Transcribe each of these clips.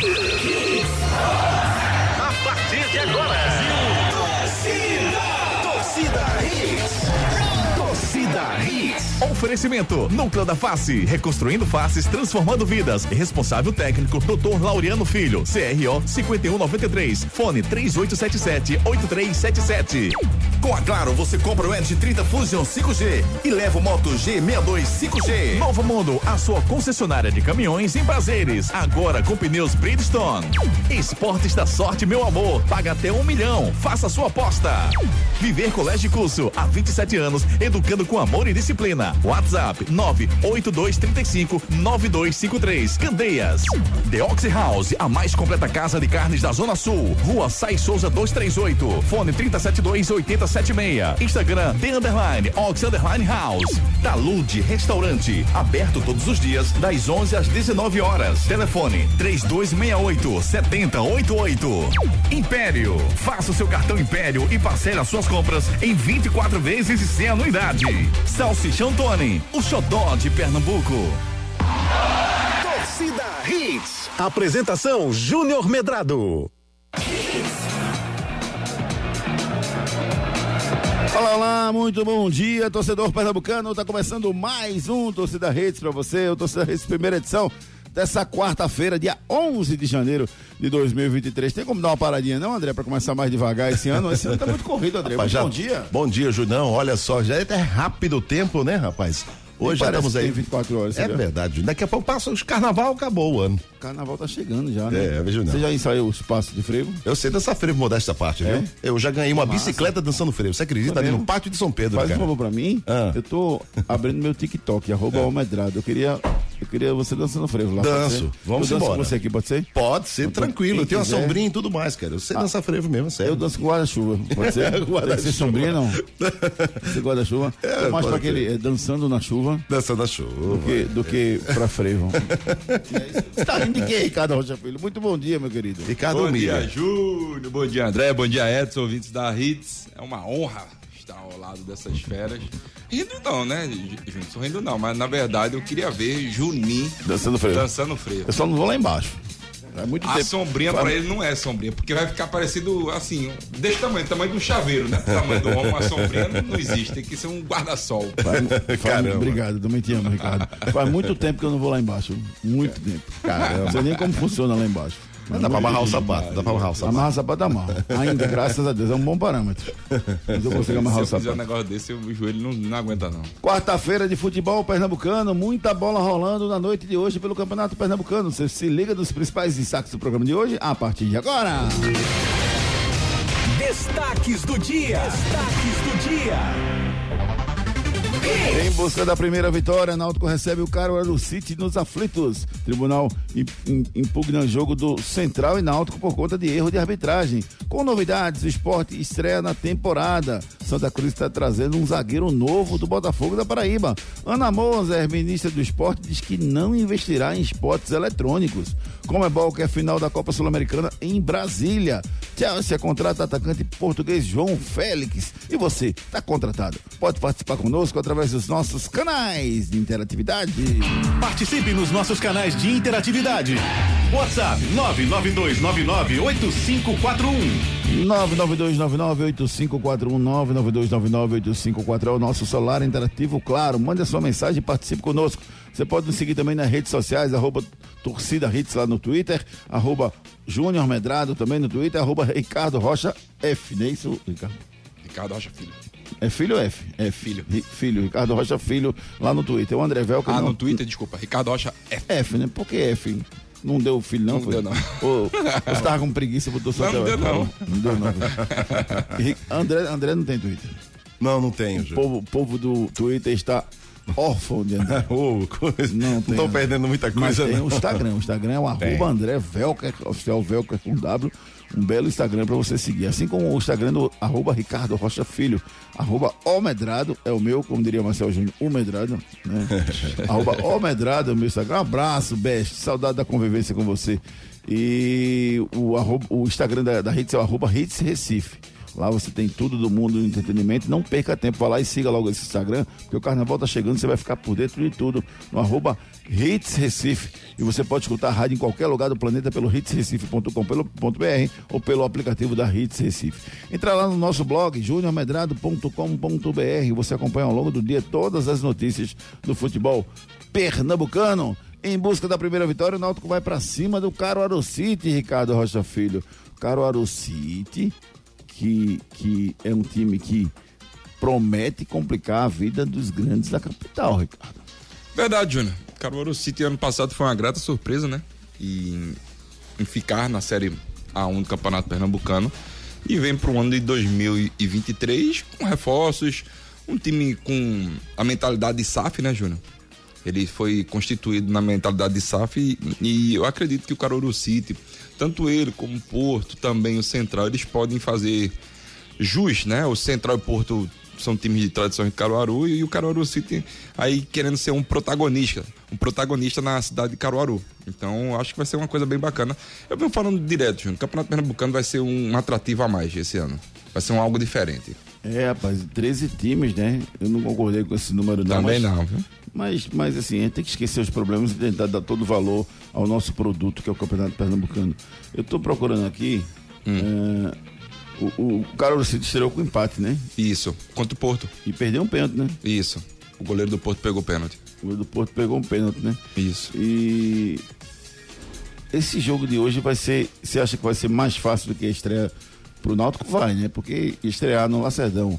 A partir de agora. Torcida Hits. Torcida Hits. Oferecimento: Núcleo da Face, reconstruindo faces, transformando vidas. Responsável técnico: Dr. Laureano Filho, CRO 5193, fone 3877-8377. Com a Claro, você compra o Edge 30 Fusion 5G e leva o Moto G62 5G. Novo Mundo, a sua concessionária de caminhões em prazeres. Agora com pneus Bridgestone. Esportes da sorte, meu amor. Paga até um milhão. Faça sua aposta. Viver Colégio Curso, há 27 anos, educando com amor e disciplina. WhatsApp 982359253. Candeias. The Oxy House, a mais completa casa de carnes da Zona Sul. Rua Sai Souza 238. Fone 3072-8076. Instagram The Underline Ox Underline House. Talude Restaurante. Aberto todos os dias, das 11 às 19 horas. Telefone 3268-7088. Império. Faça o seu cartão Império e parcele as suas compras em 24 vezes e sem anuidade. Salsichão Tony, o xodó de Pernambuco. Torcida Hits. Apresentação Júnior Medrado. Olá, olá, muito bom dia, torcedor pernambucano. Tá começando mais um Torcida Redes para você, o Torcida Redes primeira edição dessa quarta-feira, dia 11 de janeiro de 2023. Tem como dar uma paradinha não, André, para começar mais devagar esse ano? Esse ano tá muito corrido, André. Rapaz, já- bom dia. Bom dia, Junão. Olha só, já é até rápido o tempo, né, rapaz? Hoje já estamos aí. tem 24 horas, É viu? verdade. Daqui a pouco passa os carnaval, acabou o ano. Carnaval tá chegando já, né? É, vejo não. Você já ensaiou os passos de frevo? Eu sei dançar frevo modesta parte, É? viu? Eu já ganhei uma bicicleta dançando frevo. Você acredita? Tá ali no pátio de São Pedro, Faz um cara. favor pra mim. Ah. Eu tô abrindo meu TikTok, arroba Almedrado. Eu queria, eu queria você dançando frevo lá. Danço. Vamos eu danço embora. com você aqui, pode ser? Pode ser, Então, tranquilo. quem Eu tenho uma quiser- sombrinha e tudo mais, cara. Eu sei dançar frevo mesmo, sério. Eu danço com guarda-chuva, pode ser? Guarda-chuva. Tem que ser sombrinha, não? Você guarda-chuva? É, mais pra aquele é, dançando na chuva Dançando a chuva. do que, do que pra frevo. Você tá rindo de quê, Ricardo Rocha Filho? Muito bom dia, meu querido. Ricardo Bom dia, Mira. Júnior. Bom dia, André. Bom dia, Edson, ouvintes da Hits. É uma honra estar ao lado dessas feras. Rindo não, né, Júnior? Sorrindo não, mas na verdade eu queria ver Juninho Dançando frevo. dançando frevo. Eu só não vou lá embaixo. É muito A tempo. sombrinha Faz- pra ele não é sombrinha, porque vai ficar parecido assim, desse tamanho, tamanho de um chaveiro, né? O tamanho do homem, uma sombrinha não, não existe, tem que ser um guarda-sol. Caramba. obrigado, também te amo, Ricardo. Faz muito tempo que eu não vou lá embaixo. Muito tempo. Caramba. Não sei nem como funciona lá embaixo. Mas dá pra amarrar o sapato, dá pra amarrar o sapato. Amarra sapato amarro. Ainda, graças a Deus, é um bom parâmetro. Mas eu consigo amarrar o Se eu fizer um sapato. negócio desse, o joelho não, não aguenta não. Quarta-feira de futebol pernambucano, muita bola rolando na noite de hoje pelo Campeonato Pernambucano. Você se liga nos principais destaques do programa de hoje a partir de agora. Destaques do dia. Destaques do dia. Em busca da primeira vitória, Náutico recebe o Caruaru City nos aflitos. Tribunal im- im- impugna jogo do Central e Náutico por conta de erro de arbitragem. Com novidades, o esporte estreia na temporada. Santa Cruz está trazendo um zagueiro novo do Botafogo da Paraíba. Ana Moser, ministra do esporte, diz que não investirá em esportes eletrônicos. Comebol quer final da Copa Sul-Americana em Brasília. Chelsea contrata atacante português João Félix. E você, está contratado? Pode participar conosco através dos nossos canais de interatividade. Participe nos nossos canais de interatividade. WhatsApp 992998541. 992998541 992998541 é o nosso celular interativo, claro. Mande a sua mensagem e participe conosco. Você pode nos seguir também nas redes sociais, arroba Torcida Hits lá no Twitter, arroba Júnior Medrado também no Twitter, arroba Ricardo Rocha F, não é isso, Ricardo? Ricardo Rocha Filho. É filho ou F? É Filho. Ri- Filho, Ricardo Rocha Filho lá no Twitter. O André Velca Ah, não- no Twitter, desculpa. Ricardo Rocha F. F, né? Por que F? Não deu filho, não? Não foi? deu, não. Ou você tava com preguiça, botou só Não, não deu, não. Não deu, não. André, André não tem Twitter. Não, não tenho, O povo, o povo do Twitter está órfão de André. Ô, coisa- Não estão perdendo muita Mas coisa, tem não. o Instagram. O Instagram é o arroba André Velker, oficial Velker com W. Um belo Instagram para você seguir. Assim como o Instagram do arroba Ricardo Rocha Filho. Arroba Omedrado é o meu, como diria Marcelo Júnior, o Medrado. Né? arroba Omedrado é o meu Instagram. Um abraço, best. Saudade da convivência com você. E o, arroba, o Instagram da, da Hits é o arroba Hits Recife. Lá você tem tudo do mundo do entretenimento. Não perca tempo, vá lá e siga logo esse Instagram, porque o carnaval tá chegando, você vai ficar por dentro de tudo no arroba Hits Recife. E você pode escutar a rádio em qualquer lugar do planeta pelo hitsrecife.com.br ou pelo aplicativo da Hits Recife. Entra lá no nosso blog, juniormedrado.com.br. Você acompanha ao longo do dia todas as notícias do futebol pernambucano. Em busca da primeira vitória, o Náutico vai para cima do Caruaru City, Ricardo Rocha Filho. Caruaru City, que, que é um time que promete complicar a vida dos grandes da capital, Ricardo. Verdade, Júnior. Caruaru City ano passado foi uma grata surpresa, né? E em ficar na Série A1 do Campeonato Pernambucano. E vem para o ano de 2023 com reforços, um time com a mentalidade de SAF, né, Júnior? Ele foi constituído na mentalidade de SAF e, e eu acredito que o Caruaru City, tanto ele como o Porto, também o Central, eles podem fazer jus, né? O Central e o Porto são times de tradição de Caruaru e o Caruaru City aí querendo ser um protagonista, um protagonista na cidade de Caruaru. Então, acho que vai ser uma coisa bem bacana. Eu venho falando direto, Júnior, o Campeonato Pernambucano vai ser um atrativo a mais esse ano. Vai ser um algo diferente. É, rapaz, 13 times, né? Eu não concordei com esse número não. Também mas, não, viu? Mas, mas assim, a gente tem que esquecer os problemas e tentar dar todo o valor ao nosso produto, que é o Campeonato Pernambucano. Eu tô procurando aqui. Hum. é, o, o City estreou com empate, né? Isso, contra o Porto. E perdeu um pênalti, né? Isso. O goleiro do Porto pegou o pênalti. O goleiro do Porto pegou um pênalti, né? Isso. E esse jogo de hoje vai ser. Você acha que vai ser mais fácil do que a estreia pro Náutico? Vai, né? Porque estrear no Lacerdão,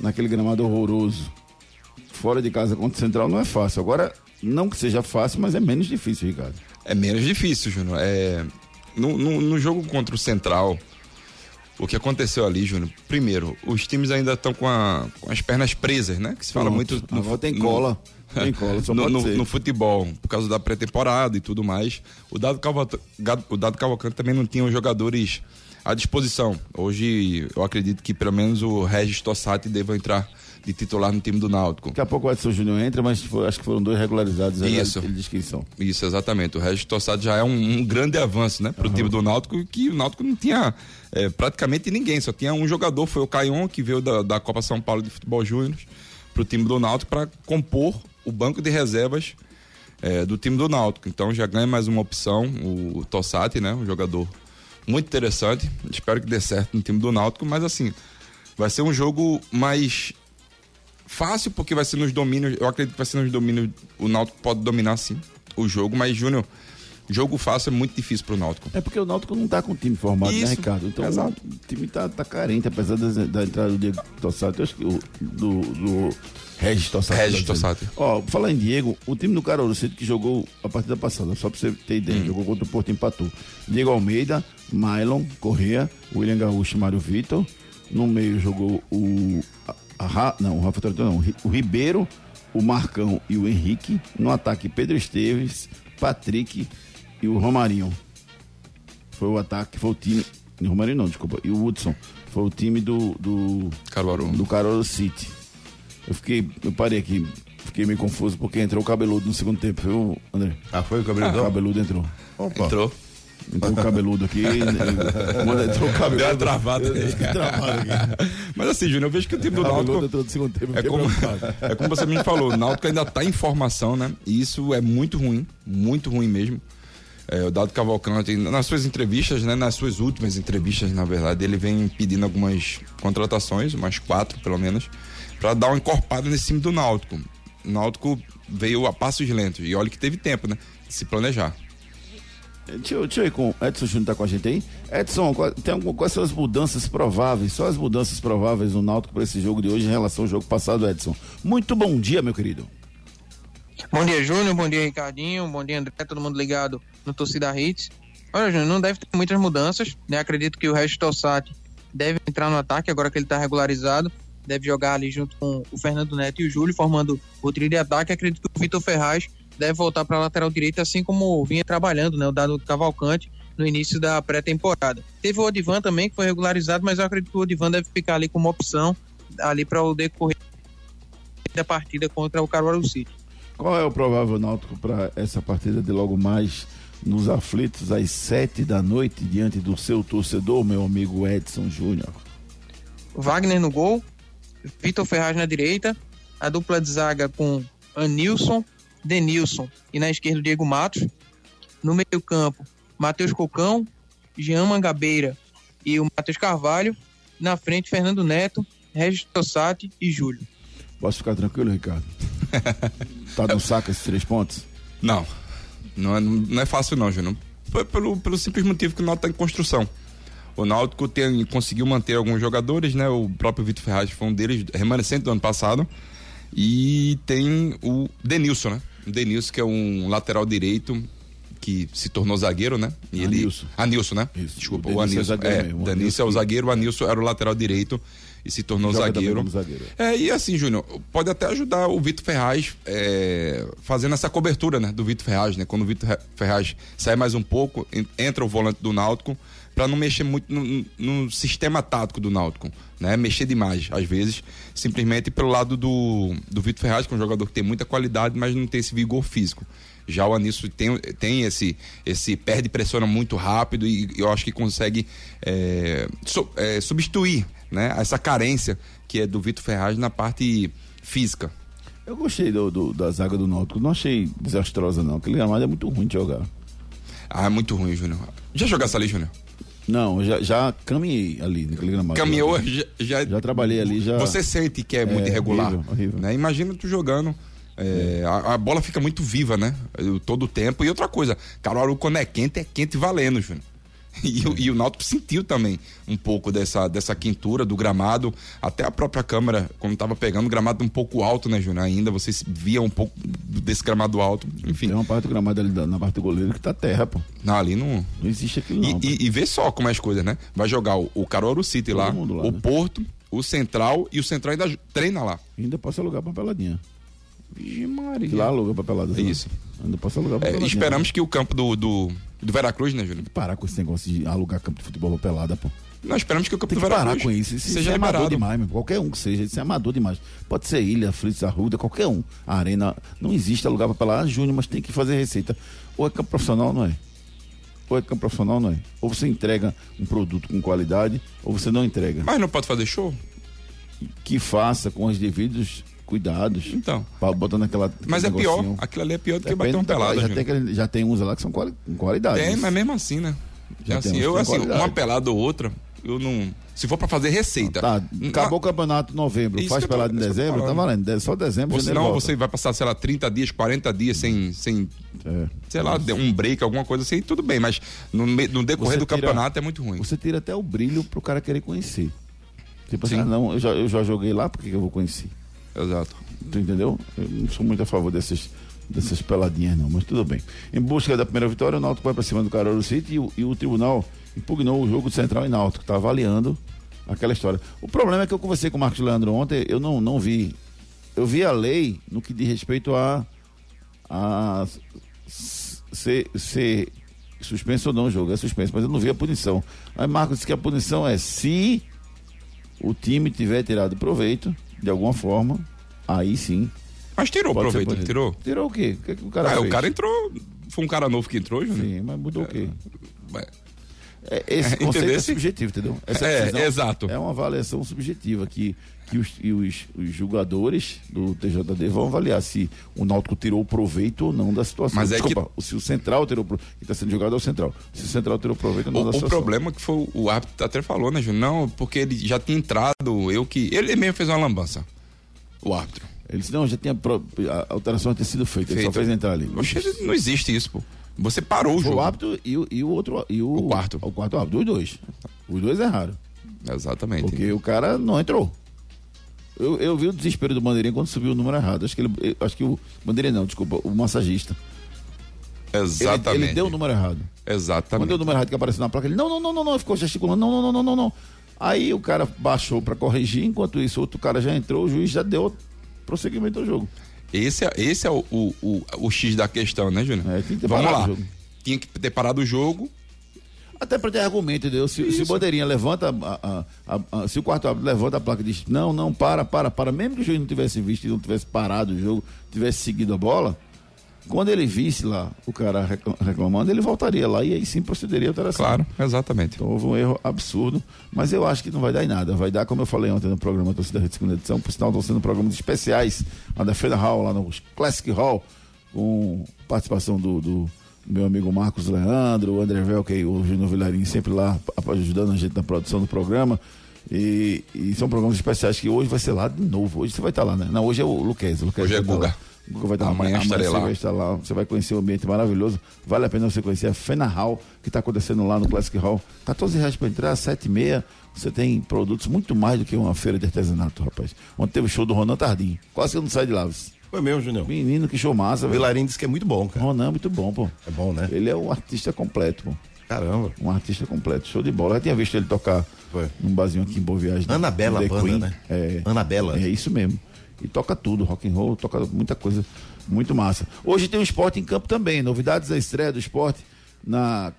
naquele gramado horroroso, fora de casa contra o Central, não é fácil. Agora, não que seja fácil, mas é menos difícil, Ricardo. É menos difícil, Júnior. É, no, no, no jogo contra o Central, o que aconteceu ali, Júnior? Primeiro, os times ainda estão com, a- com as pernas presas, né? Que se fala Pronto. muito. no Agora tem no- cola. Tem cola, só no, no- no futebol, por causa da pré-temporada e tudo mais. O Dado, Cavalcante, o Dado Cavalcante também não tinha os jogadores à disposição. Hoje, eu acredito que pelo menos o Regis Tossati deva entrar de titular no time do Náutico. Daqui a pouco o Edson Júnior entra, mas foi- acho que foram dois regularizados. aí, Isso. Ele diz que são. Isso, exatamente. O Regis Tossati já é um, um grande avanço, né? Pro time do Náutico, que o Náutico não tinha é, praticamente ninguém, só tinha um jogador, foi o Caion, que veio da, da Copa São Paulo de Futebol Júnior pro time do Náutico para compor o banco de reservas é, do time do Náutico. Então já ganha mais uma opção, o Tossati, né? Um jogador muito interessante. Espero que dê certo no time do Náutico, mas assim, vai ser um jogo mais fácil porque vai ser nos domínios, eu acredito que vai ser nos domínios, o Náutico pode dominar sim o jogo, mas Júnior, jogo fácil é muito difícil pro Náutico. É porque o Náutico não tá com o time formado, né, Isso, Ricardo? Então exato. o time tá, tá carente, apesar da, da entrada do Diego Tossati, eu acho que o, do, do Regis Tossati. Regis. Tossati. Ó, falar em Diego, o time do Caruaru City que jogou a partida passada, só pra você ter Hum. ideia, jogou contra o Porto empatou. Diego Almeida, Mylon, Correa, William Gaúcho e Mário Vitor. No meio jogou o. a- a não, o Rafa Torito não, o o Ribeiro, o Marcão e o Henrique. No ataque, Pedro Esteves, Patrick e o Romarinho. Foi o ataque, foi o time. O Romarinho não, desculpa. E o Hudson. Foi o time do. do Caruaru. do Caruaru City. Eu fiquei. Eu parei aqui. Fiquei meio confuso porque entrou o cabeludo no segundo tempo, viu, André? Ah, foi o O Cabeludão? cabeludo entrou. Opa. Entrou. Entrou o cabeludo aqui. entrou o cabeludo. Deu uma travada Eu- eu aí. fiquei travado aqui. Mas assim, Júnior, eu vejo que o time do O cabeludo Náutico entrou no segundo tempo. É como, é como você me falou, o Náutico ainda está em formação, né? E isso é muito ruim, muito ruim mesmo. É, o Dado Cavalcante, nas suas entrevistas, né? Nas suas últimas entrevistas, na verdade, ele vem pedindo algumas contratações, umas quatro pelo menos, para dar uma encorpada nesse time do Náutico. O Náutico veio a passos lentos e olha que teve tempo, né? De se planejar. Deixa eu, deixa eu ir com Edson Júnior tá com a gente aí. Edson, tem alguma, quais são as mudanças prováveis? Só as mudanças prováveis no Náutico para esse jogo de hoje em relação ao jogo passado, Edson. Muito bom dia, meu querido. Bom dia, Júnior. Bom dia, Ricardinho. Bom dia, André. Todo mundo ligado no Torcida Hits. Olha, Júnior, não deve ter muitas mudanças. Né? Acredito que o Regis Tossati deve entrar no ataque agora que ele está regularizado. Deve jogar ali junto com o Fernando Neto e o Júlio, formando o trio de ataque. Acredito que o Vitor Ferraz deve voltar para a lateral direita, assim como vinha trabalhando, né? O Dado Cavalcante no início da pré-temporada. Teve o Odivan também, que foi regularizado, mas eu acredito que o Odivan deve ficar ali como opção ali para o decorrer da partida contra o Caruaru City. Qual é o provável Náutico para essa partida de logo mais nos aflitos às sete da noite diante do seu torcedor, meu amigo Edson Júnior? Wagner no gol, Vitor Ferraz na direita, a dupla de zaga com Anilson, Denilson e na esquerda Diego Matos. No meio-campo, Matheus Cocão, Jean Mangabeira e o Matheus Carvalho. Na frente, Fernando Neto, Regis Tossati e Júlio. Posso ficar tranquilo, Ricardo? tá no saco esses três pontos? Não. Não é, não é fácil não, Júnior. Foi pelo, pelo simples motivo que o Náutico está em construção. O Náutico tem, conseguiu manter alguns jogadores, né? O próprio Vitor Ferraz foi um deles, remanescente do ano passado. E tem o Denilson, né? O Denilson, que é um lateral direito que se tornou zagueiro, né? E Anilson. Ele, Anilson, né? Isso. Desculpa, O o é Anilson. É, mesmo. O Denilson é o Anilson- zagueiro, o Anilson era o lateral direito e se tornou zagueiro. zagueiro. É, e assim, Júnior, pode até ajudar o Vitor Ferraz é, fazendo essa cobertura, né, do Vitor Ferraz, né? Quando o Vitor Ferraz sai mais um pouco, en- entra o volante do Náutico para não mexer muito no, no sistema tático do Náutico, né? Mexer demais, às vezes, simplesmente pelo lado do, do Vitor Ferraz, que é um jogador que tem muita qualidade, mas não tem esse vigor físico. Já o Anísio tem, tem esse, esse perde e pressiona muito rápido e eu acho que consegue é, é, substituir né, essa carência que é do Vitor Ferraz na parte física. Eu gostei do, do- da zaga do Náutico. Não achei desastrosa, não. Aquele gramado é muito ruim de jogar. Ah, é muito ruim, Júnior. Já jogasse ali, Júnior? Não, já, já caminhei ali naquele gramado. Caminhou, já, já, Já trabalhei ali, já. Você sente que é, muito irregular. horrível, horrível. Né? Imagina tu jogando. É, a, a bola fica muito viva, né? Todo o tempo. E outra coisa, Caruaru, quando é quente, é quente valendo, Júnior. E, o- e o Náutico sentiu também um pouco dessa, dessa quintura do gramado, até a própria câmera, quando tava pegando, o gramado um pouco alto, né, Júnior? Ainda você via um pouco desse gramado alto, enfim. Tem uma parte do gramado ali na parte do goleiro que tá terra, pô. Não, ali não. Não existe aquilo, E, não. pô. e, e vê só como é as coisas, né? Vai jogar o, o Caruaru City lá, lá, o né? Porto, o Central, e o Central ainda treina lá. Ainda posso alugar pra peladinha. Vixe, Maria. Que lá aluga pra pelada. sabe? Isso. Ainda posso alugar pra É, esperamos que o campo do, do, do Veracruz, né, Júnior? Parar com esse negócio de alugar campo de futebol pra pelada, pô. Nós esperamos que o campo Tem do que parar Veracruz com isso. Isso, isso seja é amador demais, meu. Qualquer um que seja, isso é amador demais. Pode ser Ilha, Fritz, Arruda, qualquer um. A arena não existe alugar pra pelada júnior, mas tem que fazer receita. Ou é campo profissional, não é? Ou é campo profissional, não é? Ou você entrega um produto com qualidade, ou você não entrega. Mas não pode fazer show? Que faça com os devidos cuidados. Então. Pra botar naquela. Mas é naquele pior. negocinho. Aquilo ali é pior do que Depende bater uma da- pelada, já, tem aquele- já tem uns lá que são quali- com qualidade. Tem, mas mesmo assim, né? Já assim, tem uns eu, assim, qualidade. uma pelada ou outra, eu não. Se for pra fazer receita. Tá, não- acabou o campeonato em novembro, Isso faz pelado em dezembro, tá valendo. Só dezembro, Ou senão você vai passar, sei lá, 30 dias, 40 dias sem, sem É. sei lá, um break, alguma coisa assim, tudo bem, mas no, no decorrer Você do tira- campeonato é muito ruim. Você tira até o brilho pro cara querer conhecer. Tipo assim, Sim. ah, não, eu já, eu já joguei lá, por que eu vou conhecer? Exato. Tu entendeu? Eu não sou muito a favor dessas, dessas peladinhas, não, mas tudo bem. Em busca da primeira vitória, o Náutico vai para cima do Caruaru City e o, e o tribunal impugnou o jogo de Central e Náutico, está avaliando aquela história. O problema é que eu conversei com o Marcos Leandro ontem, eu não, não vi. Eu vi a lei no que diz respeito a, a ser, ser suspenso ou não o jogo. É suspenso, mas eu não vi a punição. Aí Marcos disse que a punição é se o time tiver tirado proveito, de alguma forma, aí sim. Mas tirou pode ser proveito, não punido. tirou? Tirou o quê? O que, é que o cara Ah, fez? o cara entrou. Foi um cara novo que entrou, Júnior? Sim, mas mudou o quê? É, esse conceito é subjetivo, entendeu? Essa É, exato. É uma avaliação subjetiva que, que os, os, os julgadores do TJD vão avaliar se o Náutico tirou proveito ou não da situação. Mas é Desculpa, se o Central tirou proveito. Quem está sendo jogado é o Central. Se o Central tirou proveito ou não O, da o situação. problema é que foi o árbitro até falou, né, Júnior? Não, porque ele já tinha entrado, eu que. Ele mesmo fez uma lambança. O árbitro. Ele disse, não, já tinha. Pro, a alteração tinha sido feita, ele só Feito. fez entrar ali. Não existe isso, pô. Você parou o jogo. o árbitro e, o- e o outro. E o, O quarto. O quarto árbitro, os dois. Os dois erraram. Exatamente. Porque o cara não entrou. Eu, eu vi o desespero do Bandeirinha quando subiu o número errado. Acho que ele. Acho que o. Bandeirinha não, desculpa, o massagista. Ele, Exatamente. ele deu o número errado. Quando Exatamente. deu o número errado que apareceu na placa, ele. Não, não, não, não, não. Ficou gesticulando. Não, não, não, não, não, não. Aí o cara baixou pra corrigir, enquanto isso, outro cara já entrou, o juiz já deu prosseguimento ao jogo. Esse é, esse é o, o, o, o X da questão, né, Júnior? É, tinha que ter Vamos lá. o jogo. Tinha que ter parado o jogo. Até para ter argumento, entendeu? Se, se o Bandeirinha levanta, a- a- a- se o quarto árbitro levanta a placa e diz, não, não, para, para, para, mesmo que o juiz não tivesse visto e não tivesse parado o jogo, tivesse seguido a bola, quando ele visse lá o cara recla- reclamando, ele voltaria lá e aí sim procederia a alteração. Claro, exatamente. Então houve um erro absurdo, mas eu acho que não vai dar em nada. Vai dar, como eu falei ontem no programa Torcida Rede Segunda Edição, por sinal estão sendo programas especiais lá da Feira Hall, lá no Classic Hall, com participação do, do meu amigo Marcos Leandro, o André Velke e o Júnior Vilarinho sempre lá ajudando a gente na produção do programa. E, e são programas especiais que hoje vai ser lá de novo. Hoje você vai estar lá, né? Não, hoje é o Luquez. Hoje é Guga. Vai estar. Amanhã estarei você lá. vai estar lá. Você vai conhecer um ambiente maravilhoso. Vale a pena você conhecer a Fena Hall, que está acontecendo lá no Classic Hall. 14 reais para entrar, 7 e meia. Você tem produtos muito mais do que uma feira de artesanato, rapaz. Ontem teve o show do Ronan Tardim. Quase que eu não saí de lá. Foi mesmo, Junião. Menino, que show massa, O velho. Vilarim disse que é muito bom, cara. Ronan é muito bom, pô. É bom, né? Ele é um artista completo, pô. Caramba. Um artista completo. Show de bola. Eu já tinha visto ele tocar Foi. num barzinho aqui em Boa Viagem. Anabela no The banda, Queen. né? É. Anabela. É isso mesmo. E toca tudo, rock and roll, toca muita coisa, muito massa. Hoje tem o esporte em campo também. Novidades da estreia do esporte na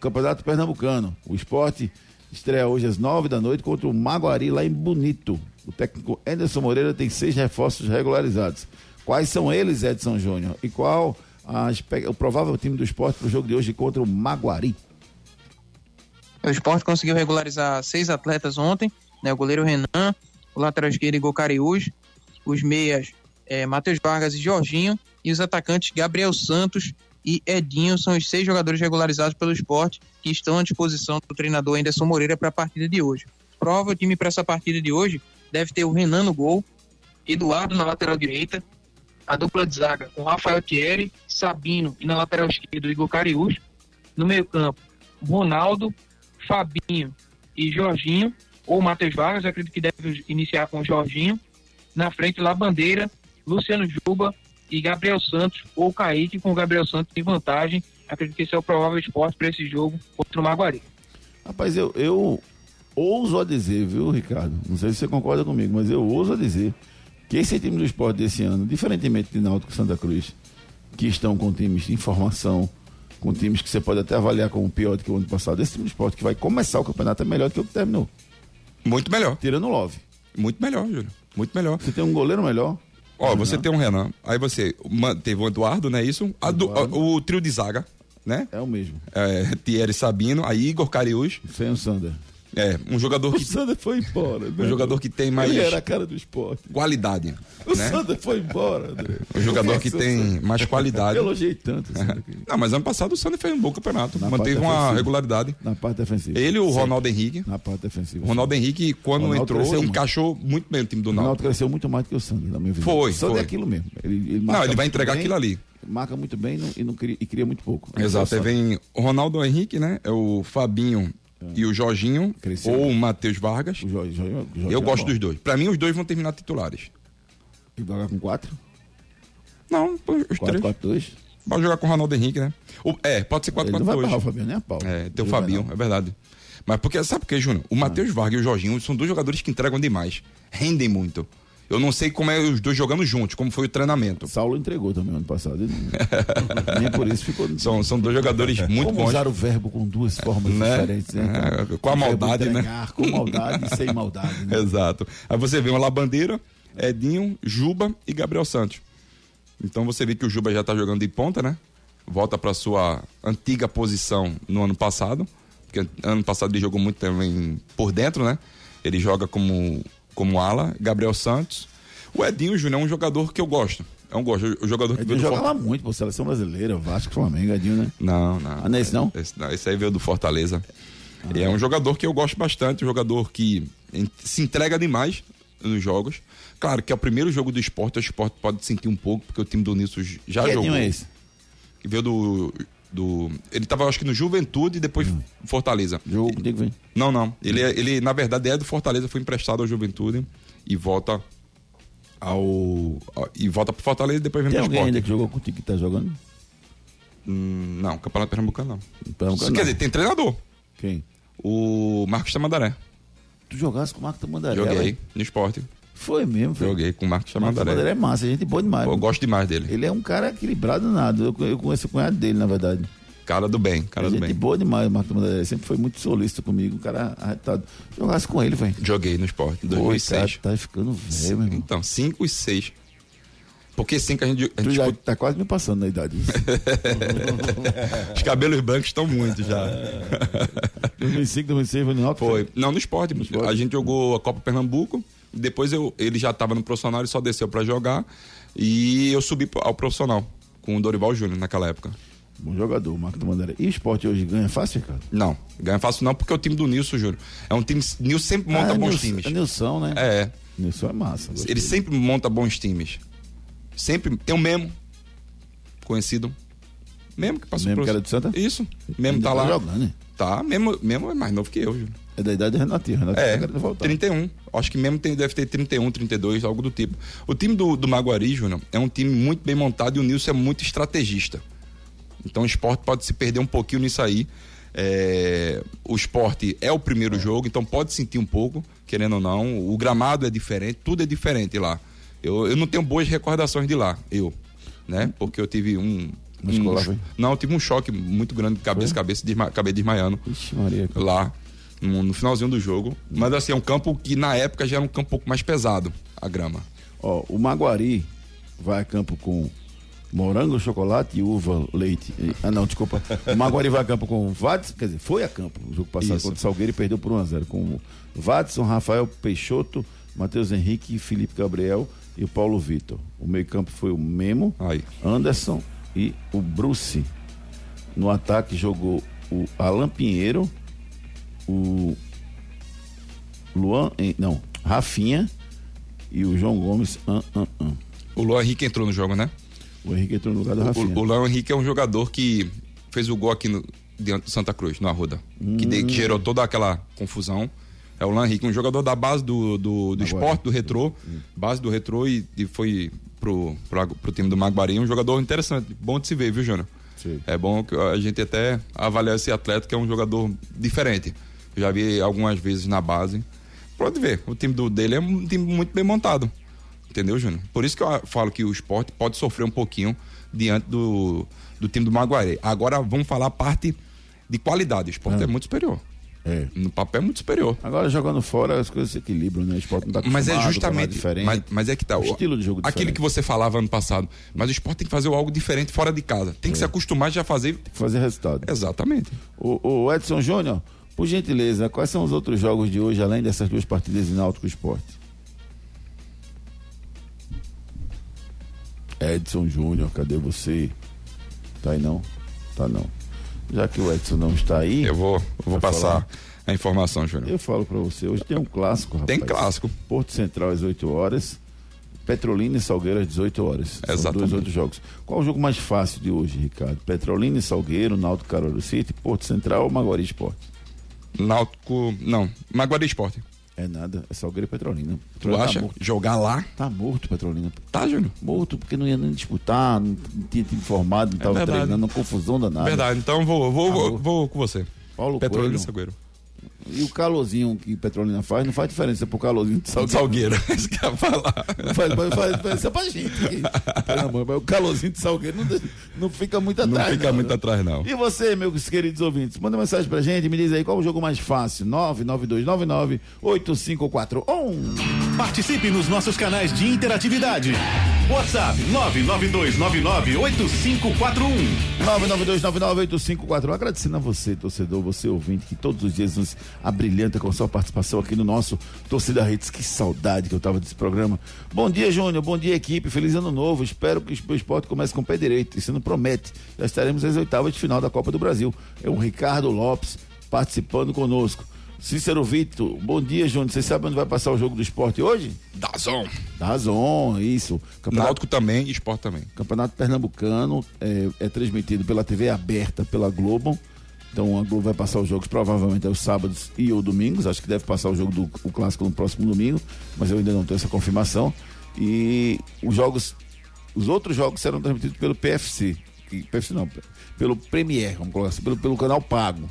Campeonato Pernambucano. O esporte estreia hoje às nove da noite contra o Maguari lá em Bonito. O técnico Anderson Moreira tem seis reforços regularizados. Quais são eles, Edson Júnior? E qual o provável time do esporte para o jogo de hoje contra o Maguari? O esporte conseguiu regularizar seis atletas ontem, né? O goleiro Renan, o lateral esquerdo Igor Cariús, os meias eh, Matheus Vargas e Jorginho, e os atacantes Gabriel Santos e Edinho são os seis jogadores regularizados pelo esporte que estão à disposição do treinador Anderson Moreira para a partida de hoje. Prova o time para essa partida de hoje deve ter o Renan no gol, Eduardo na lateral direita, a dupla de zaga com Rafael Thierry, Sabino e na lateral esquerda Igor Cariús, no meio campo Ronaldo, Fabinho e Jorginho, ou Matheus Vargas, acredito que deve iniciar com o Jorginho. Na frente, lá Bandeira, Luciano Juba e Gabriel Santos, ou Kaique, com o Gabriel Santos em vantagem. Acredito que esse é o provável esporte para esse jogo contra o Maguari. Rapaz, eu, eu ouso a dizer, viu, Ricardo? Não sei se você concorda comigo, mas eu ouso a dizer que esse time do esporte desse ano, diferentemente de Náutico e Santa Cruz, que estão com times de informação, com times que você pode até avaliar como pior do que o ano passado, esse time do esporte que vai começar o campeonato é melhor do que o que terminou, Muito melhor. tirando o Love. Muito melhor, Júlio. Muito melhor. Você tem um goleiro melhor. Ó, você tem um Renan. Aí você teve o Eduardo, não é isso? A du- Eduardo. o trio de zaga, né? É o mesmo. É, Thierry Sabino, aí Igor Cariús. Sem o Sander. É, um jogador O que, Sander foi embora. né? um jogador que tem mais Ele era a cara do esporte. qualidade. O né? Sander foi embora, André. Um jogador que tem mais qualidade. Eu elogiei tanto o. Não, mas ano passado o Sander fez um bom campeonato. Na manteve uma defensiva. regularidade. na parte defensiva. Ele e o Sempre. Ronaldo Henrique. Na parte defensiva. O Ronaldo Henrique, quando Ronaldo entrou, cresceu muito. encaixou muito bem o time do O Náutico. Ronaldo cresceu muito mais do que o Sander, na minha visão. Foi, O Sander foi. é aquilo mesmo. Ele, ele Não, ele vai entregar bem, aquilo ali. Marca muito bem e não, e não cria, e cria muito pouco. Exato, é aí o vem o Ronaldo Henrique, né? É o Fabinho e o Jorginho, ou o Matheus Vargas. O Jorge, Jorge, Jorge Eu é gosto bom. dos dois. Pra mim, os dois vão terminar titulares. Ele joga com 4, Não, os 4, três. 4, 2. Pode jogar com o Ronaldo Henrique, né? O- é, pode ser Ele não vai 4-4-2. barrar o Fabiano nem a pau. É, tem o vai Fabinho, é verdade. Mas porque, sabe por quê, Júnior? O Matheus Vargas e o Jorginho são dois jogadores que entregam demais. Rendem muito. Eu não sei como é os dois jogando juntos, como foi o treinamento. Saulo entregou também ano passado. Nem por isso ficou. São, são dois jogadores muito Como bons. usar o verbo com duas formas Né? diferentes, né? É, com a maldade, né? entregar Com maldade e sem maldade. Né? Exato. Aí você vê uma Labandeira, Edinho, Juba e Gabriel Santos. Então você vê que o Juba já tá jogando de ponta, né? Volta para sua antiga posição no ano passado. Porque ano passado ele jogou muito também por dentro, né? Ele joga como, como ala. Gabriel Santos. O Edinho Júnior é um jogador que eu gosto. É um gosto. O jogador que veio do jogava Fortaleza. muito, pô, seleção brasileira, Vasco, Flamengo, Edinho, né? Não, não. Ah, não é esse não? Esse, não, esse aí veio do Fortaleza. E é um jogador que eu gosto bastante, um jogador que se entrega demais nos jogos. Claro que é o primeiro jogo do esporte, o esporte pode sentir um pouco, porque o time do Nilson já que jogou. Edinho é esse? Que veio do. Do ele tava, acho que, no Juventude e depois Hum. Fortaleza. Jogou contigo, vem. Não, não. Ele, ele, na verdade, é do Fortaleza, foi emprestado ao Juventude e volta ao. ao- e volta pro Fortaleza e depois vem Tem pro alguém esporte. ainda que jogou contigo que tá jogando? Hum, não, Campeonato Pernambucano não. Pernambucano, Quer não. dizer, tem treinador. Quem? O Marcos Tamandaré. Tu jogasse com o Marco Tamandaré? Joguei velho? no esporte. Foi mesmo, foi. Joguei com o Marcos Tamandaré Tamandaré. é massa, gente boa demais. Eu gosto demais dele. Ele é um cara equilibrado nada. Eu, eu conheço o cunhado dele, na verdade. Cara do bem, cara É do gente bem. boa demais, o Marco Tamandaré. Sempre foi muito solícito comigo, um cara arretado. Jogasse com ele, velho. Joguei no esporte, em Pô, 2006. cara, tá ficando velho, meu irmão. Então, 5 e 6. Porque sim que a gente, a gente já tá quase me passando na idade. os cabelos brancos estão muito já. 2005, 2006 foi no Náutico? Foi. Não, no esporte. esporte. A gente jogou a Copa Pernambuco. Depois eu, ele já estava no profissional, ele só desceu para jogar. E eu subi ao profissional com o Dorival Júnior naquela época. Bom jogador, Marco Mandaré. E o esporte hoje ganha fácil, Ricardo? Não, ganha fácil não, porque é o time do Nilson Júnior. É um time. Nilson sempre monta Ah, bons Nilson- times. É Nilson, né? É. Nilson é massa. gostei. Ele sempre monta bons times. Sempre. Tem o Memo, conhecido. Memo que passou Memo pro- que era do Santa? Isso. Memo Ainda tá lá. jogando, né? Tá, Memo, Memo é mais novo que eu, Júnior. É da idade do Renatinho. Renatinho É, tá voltar. 31. Acho que mesmo tem, deve ter 31, 32, algo do tipo. O time do, do Maguari, Júnior, é um time muito bem montado e o Nilson é muito estrategista. Então o esporte pode se perder um pouquinho nisso aí. É, o esporte é o primeiro jogo, então pode sentir um pouco, querendo ou não. O gramado é diferente, tudo é diferente lá. Eu, eu não tenho boas recordações de lá, eu. Né? Porque eu tive um. Na um não, eu tive um choque muito grande de cabeça cabeça, desma, acabei desmaiando Ixi, Maria. lá no, no finalzinho do jogo. Mas assim, é um campo que na época já era um campo um pouco mais pesado, a grama. Ó, o Maguari vai a campo com morango, chocolate e uva, leite. Ah, não, desculpa. O Maguari vai a campo com Vadson, quer dizer, foi a campo no jogo passado Isso. contra o Salgueiro e perdeu por 1x0. Com Vadson, Rafael Peixoto, Matheus Henrique, Felipe Gabriel e o Paulo Vitor. O meio-campo foi o Memo, Aí. Anderson e o Bruce. No ataque jogou o Alan Pinheiro, o Luan, eh, não, Rafinha e o João Gomes. An, an, an. O Luan Henrique entrou no jogo, né? O Henrique entrou no lugar do O, Rafinha. o Luan Henrique é um jogador que fez o gol aqui no, diante do Santa Cruz, no Arruda. Que, de- que gerou toda aquela confusão. É o Luan Henrique, um jogador da base do, do, do esporte, do retrô. Base do retrô e, e foi pro, pro, pro time do Maguari. Um jogador interessante, bom de se ver, viu, Júnior? É bom que a gente até avaliar esse atleta que é um jogador diferente. Já vi algumas vezes na base. Pode ver, o time do, dele é um time muito bem montado. Entendeu, Júnior? Por isso que eu falo que o esporte pode sofrer um pouquinho diante do, do time do Maguari. Agora vamos falar a parte de qualidade. O esporte Ah. é muito superior. É. No papel é muito superior. Agora jogando fora as coisas se equilibram, né? O esporte não tá Mas é nada justamente. diferente. Mas, mas é que tá. O estilo de jogo Aquilo diferente. que você falava ano passado. Mas o esporte tem que fazer algo diferente fora de casa. Tem É. que se acostumar já a fazer. Fazer resultado. Exatamente. O, o Edson Júnior, por gentileza, quais são os outros jogos de hoje, além dessas duas partidas em Náutico Esporte? Edson Júnior, cadê você? Tá aí não? Tá não. Já que o Edson não está aí, Eu vou, eu vou passar falar. a informação, Júnior. eu falo pra você, hoje tem um clássico, rapaz. Tem clássico. Porto Central às 8 horas, Petrolina e Salgueiro às 18 horas. São Exatamente. dois outros jogos. Qual o jogo mais fácil de hoje, Ricardo? Petrolina e Salgueiro, Náutico Caruaru City, Porto Central ou Maguari Esporte? Náutico. Não, Maguari Esporte. É nada, é Salgueiro e Petrolina. Tu Petrolina acha? Tá Jogar lá? tá morto Petrolina. Tá, Júnior. Morto porque não ia nem disputar, não tinha time formado, não estava verdade. treinando, uma confusão danada. Verdade, então vou, vou, vou, vou com você. Paulo Petrolina e Coelho. Salgueiro. E o calorzinho que Petrolina faz, não faz diferença pro calorzinho de Salgueiro. Salgueiro, isso que eu ia falar. Não faz, faz, faz diferença pra gente. Pernambuco, mas o calorzinho de Salgueiro não, não fica muito Não atrás. fica muito né? atrás, não. E você, meus queridos ouvintes, manda mensagem pra gente, me diz aí qual o jogo mais fácil. 992998541. Participe nos nossos canais de interatividade. WhatsApp 992998541. 992998541. Agradecendo a você, torcedor, você ouvinte, que todos os dias nos abrilhanta com sua participação aqui no nosso Torcida Hits. Que saudade que eu tava desse programa. Bom dia, Júnior. Bom dia, equipe. Feliz ano novo. Espero que o esporte comece com o pé direito. Isso não promete. Já estaremos nas oitavas de final da Copa do Brasil. É o Ricardo Lopes participando conosco. Cícero Vitor, bom dia, Júnior. Você sabe onde vai passar o jogo do esporte hoje? Dazon. Da Razão, isso. Campeonato Náutico também e Esporte também. Campeonato Pernambucano é, é transmitido pela TV aberta pela Globo. Então a Globo vai passar os jogos provavelmente aos sábados e ou domingos. Acho que deve passar o jogo do o clássico no próximo domingo, mas eu ainda não tenho essa confirmação. E os jogos, os outros jogos serão transmitidos pelo PFC. Que, PFC não, pelo Premier, vamos colocar assim, pelo, pelo canal pago.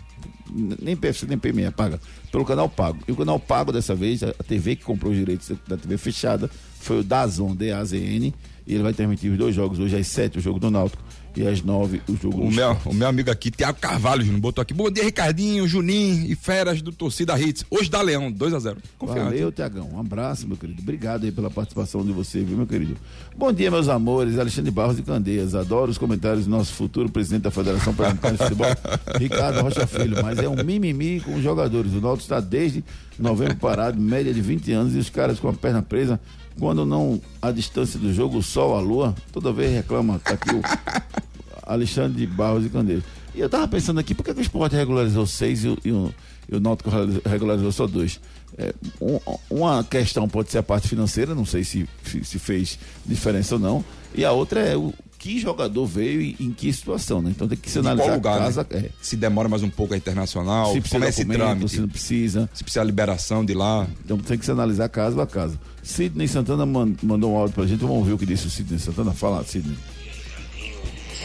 Nem PFC nem Premier paga, pelo canal pago. E o canal pago dessa vez, a a TV que comprou os direitos da TV fechada, foi o Dazon, D-A-Z-N, e ele vai transmitir os dois jogos, hoje às 7, o jogo do Náutico, e às nove o jogo O meu, o meu amigo aqui, Tiago Carvalho, Júnior, botou aqui. Bom dia, Ricardinho, Juninho e Feras do Torcida Hits. Hoje dá Leão, 2 a 0 Confiante. Valeu, Tiagão. Um abraço, meu querido. Obrigado aí pela participação de você, viu, meu querido? Bom dia, meus amores. Alexandre Barros de Candeias. Adoro os comentários do nosso futuro presidente da Federação Pernambucana de Futebol, Ricardo Rocha Filho. Mas é um mimimi com os jogadores. O Náutico está desde novembro parado, média de 20 anos, e os caras com a perna presa. Quando não a distância do jogo, o sol, a lua, toda vez reclama. Tá aqui o Alexandre de Barros de Candeias. E eu tava pensando aqui, por que, que o esporte regularizou seis e, o- e o, e o Náutico regularizou só dois? É, um- uma questão pode ser a parte financeira, não sei se, se, se fez diferença ou não. E a outra é o que jogador veio e em que situação, né? Então tem que se analisar qual lugar, a casa. né? é, Se demora mais um pouco a internacional, se precisa é esse trâmite, se não precisa. se precisa liberação de lá. Então tem que se analisar caso a caso. Sidney Santana man- mandou um áudio pra gente, vamos ouvir o que disse o Sidney Santana. Fala, Sidney.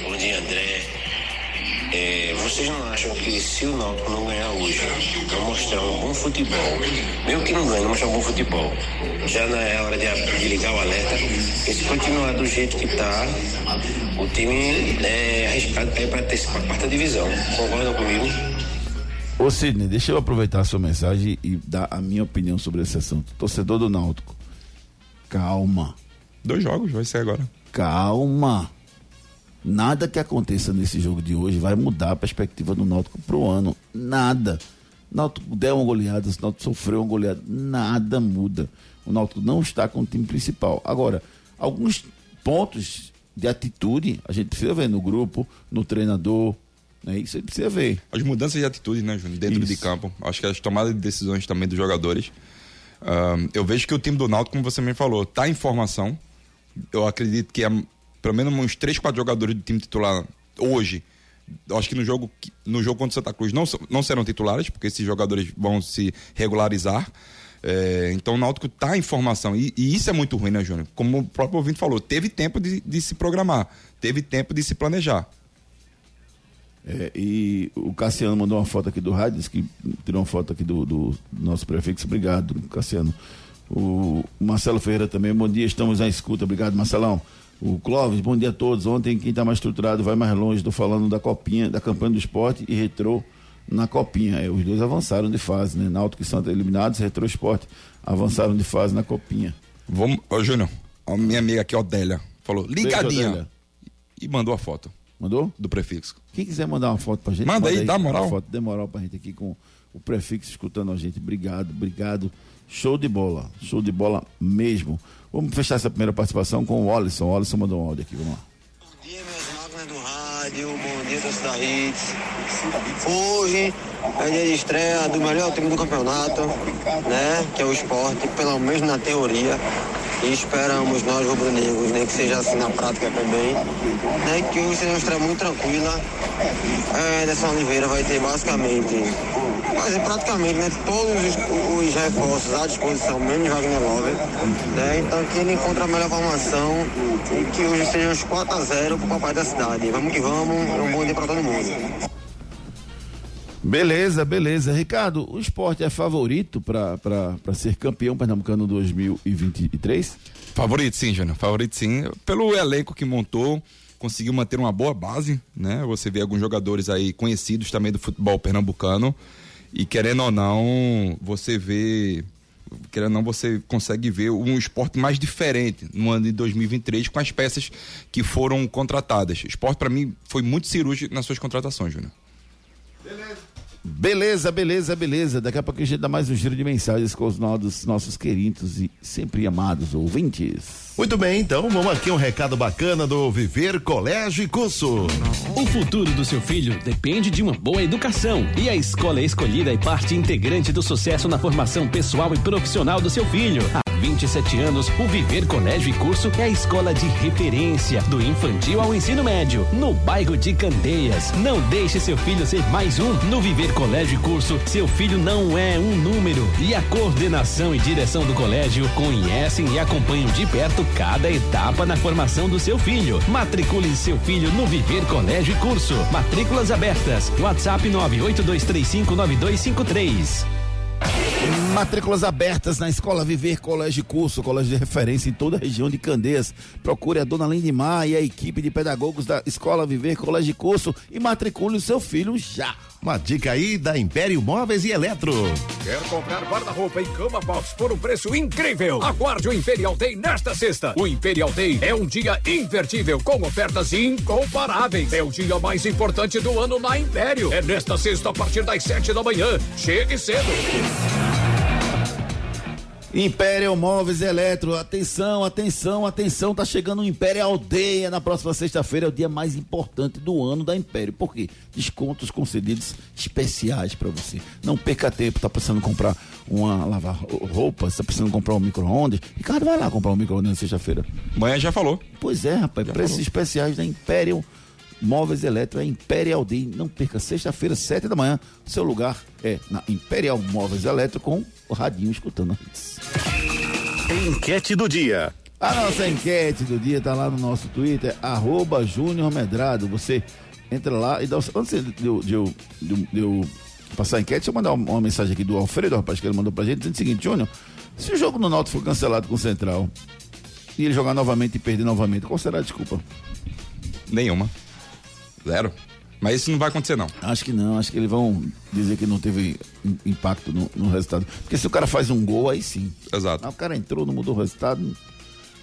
Bom dia, André. É, vocês não acham que se o Náutico não ganhar hoje, não mostrar um bom futebol, mesmo que não ganhe, não mostrar um bom futebol, já não é hora de, de ligar o alerta? Porque se continuar do jeito que está, o time é arriscado para ir para a quarta divisão. Concordam comigo? Ô Sidney, deixa eu aproveitar a sua mensagem e dar a minha opinião sobre esse assunto. Torcedor do Náutico, calma, Dois jogos, vai ser agora. calma. Nada que aconteça nesse jogo de hoje vai mudar a perspectiva do Náutico pro ano. Nada. O Náutico deu uma goleada, o Náutico sofreu uma goleada, nada muda. O Náutico não está com o time principal. Agora, alguns pontos de atitude a gente precisa ver no grupo, no treinador, né? Isso aí precisa ver. As mudanças de atitude, né, Júnior, dentro Isso. de campo. Acho que as tomadas de decisões também dos jogadores. Ahn, eu vejo que o time do Náutico, como você me falou, tá em formação. Eu acredito que é, pelo menos uns 3, 4 jogadores do time titular hoje. Acho que no jogo, no jogo contra o Santa Cruz não, não serão titulares, porque esses jogadores vão se regularizar. É, então o Náutico tá em formação. E, e isso é muito ruim, né, Júnior? Como o próprio ouvinte falou, teve tempo de, de se programar, teve tempo de se planejar. É, e o Cassiano mandou uma foto aqui do rádio, disse que tirou uma foto aqui do, do nosso prefixo. Obrigado, Cassiano. O Marcelo Ferreira também, bom dia, estamos na escuta. Obrigado, Marcelão. O Clóvis, bom dia a todos. Ontem, quem está mais estruturado vai mais longe. Estou falando da copinha, da campanha do esporte e retrô na copinha. É, os dois avançaram de fase, né? Náutico e Santa eliminados, retrô esporte avançaram de fase na copinha. Vamos, ô Júnior, a minha amiga aqui, Odélia, falou, ligadinha. E mandou a foto Mandou? do prefixo. Quem quiser mandar uma foto pra gente, Manda aí, dá uma moral. foto, dê moral pra gente aqui com o prefixo escutando a gente. Obrigado, obrigado. Show de bola, show de bola mesmo. Vamos fechar essa primeira participação com o Olisson. O mandou um áudio aqui, vamos lá. Bom dia, minhas máquinas do rádio. Bom dia, torcida Hits. Hoje é dia de estreia do melhor time do campeonato, né? Que é o esporte, pelo menos na teoria. E esperamos nós rubro-negros, né? Que seja assim na prática também. Né, que hoje seja uma estreia muito tranquila. É, Ederson Oliveira vai ter basicamente, quase praticamente, né? Todos os, os reforços à disposição, menos Wagner Love. Né? Então que ele encontre a melhor formação e que hoje seja uns 4x0 pro papai da cidade. Vamos que vamos, é um bom dia pra todo mundo. Beleza, beleza. Ricardo, o esporte é favorito para ser campeão pernambucano 2023? Favorito sim, Júnior, favorito sim. Pelo elenco que montou, conseguiu manter uma boa base, né? Você vê alguns jogadores aí conhecidos também do futebol pernambucano. E querendo ou não, você vê. Querendo ou não, você consegue ver um esporte mais diferente no ano de 2023 com as peças que foram contratadas. O esporte, para mim, foi muito cirúrgico nas suas contratações, Júnior. Beleza, beleza, beleza. Daqui a pouco a gente dá mais um giro de mensagens com os nossos, nossos queridos e sempre amados ouvintes. Muito bem, então vamos aqui um recado bacana do Viver Colégio e Curso. O futuro do seu filho depende de uma boa educação e a escola escolhida é parte integrante do sucesso na formação pessoal e profissional do seu filho. Há 27 anos, o Viver Colégio e Curso é a escola de referência do infantil ao ensino médio, no bairro de Candeias. Não deixe seu filho ser mais um. No Viver Colégio e Curso, seu filho não é um número. E a coordenação e direção do colégio conhecem e acompanham de perto cada etapa na formação do seu filho. Matricule seu filho no Viver Colégio e Curso. Matrículas abertas. WhatsApp 982359253. Matrículas abertas na Escola Viver Colégio Curso, colégio de referência em toda a região de Candeias. Procure a dona Lindimar e a equipe de pedagogos da Escola Viver Colégio Curso e matricule o seu filho já. Uma dica aí da Império Móveis e Eletro. Quer comprar guarda-roupa e cama box por um preço incrível? Aguarde o Imperial Day nesta sexta. O Imperial Day é um dia invertível com ofertas incomparáveis. É o dia mais importante do ano na Império. É nesta sexta a partir das sete da manhã. Chegue cedo. Império Móveis Eletro, atenção, atenção, atenção, tá chegando o Império Aldeia na próxima sexta-feira, é o dia mais importante do ano da Império. Por quê? Descontos concedidos especiais para você. Não perca tempo, tá precisando comprar uma lavar roupa, tá precisando comprar um micro-ondas. Ricardo, vai lá comprar um micro-ondas na sexta-feira. Manhã já falou. Pois é, rapaz, Já preços falou. especiais da Império Móveis Eletro, é Imperial Day. Não perca, sexta-feira, sete da manhã, seu lugar é na Imperial Móveis Eletro com o radinho escutando a hits. Enquete do dia. A nossa enquete do dia tá lá no nosso Twitter, arroba Júnior Medrado. Você entra lá e dá o. Antes de eu, de eu- de eu- de eu passar a enquete, deixa eu mandar uma, uma mensagem aqui do Alfredo, rapaz, que ele mandou pra gente, dizendo o seguinte, Júnior, se o jogo no Náutico for cancelado com o Central e ele jogar novamente e perder novamente, qual será a desculpa? Nenhuma. Zero. Mas isso não vai acontecer, não. Acho que não, acho que eles vão dizer que não teve im- impacto no, no resultado. Porque se o cara faz um gol, aí sim. Exato. Ah, o cara entrou, não mudou o resultado,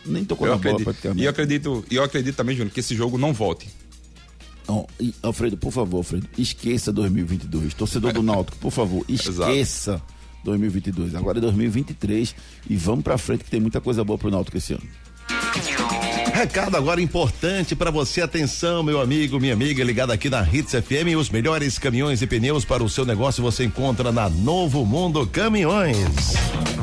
nem tocou Eu na bola acredito, praticamente. e eu acredito, e eu acredito também, Júnior, que esse jogo não volte. Não, e, Alfredo, por favor, Alfredo, esqueça 2022. Torcedor do Náutico, por favor, esqueça 2022. Agora é 2023 e vamos pra frente que tem muita coisa boa pro Náutico esse ano. Recado agora importante para você, atenção, meu amigo, minha amiga, ligada aqui na Hits FM, os melhores caminhões e pneus para o seu negócio você encontra na Novo Mundo Caminhões.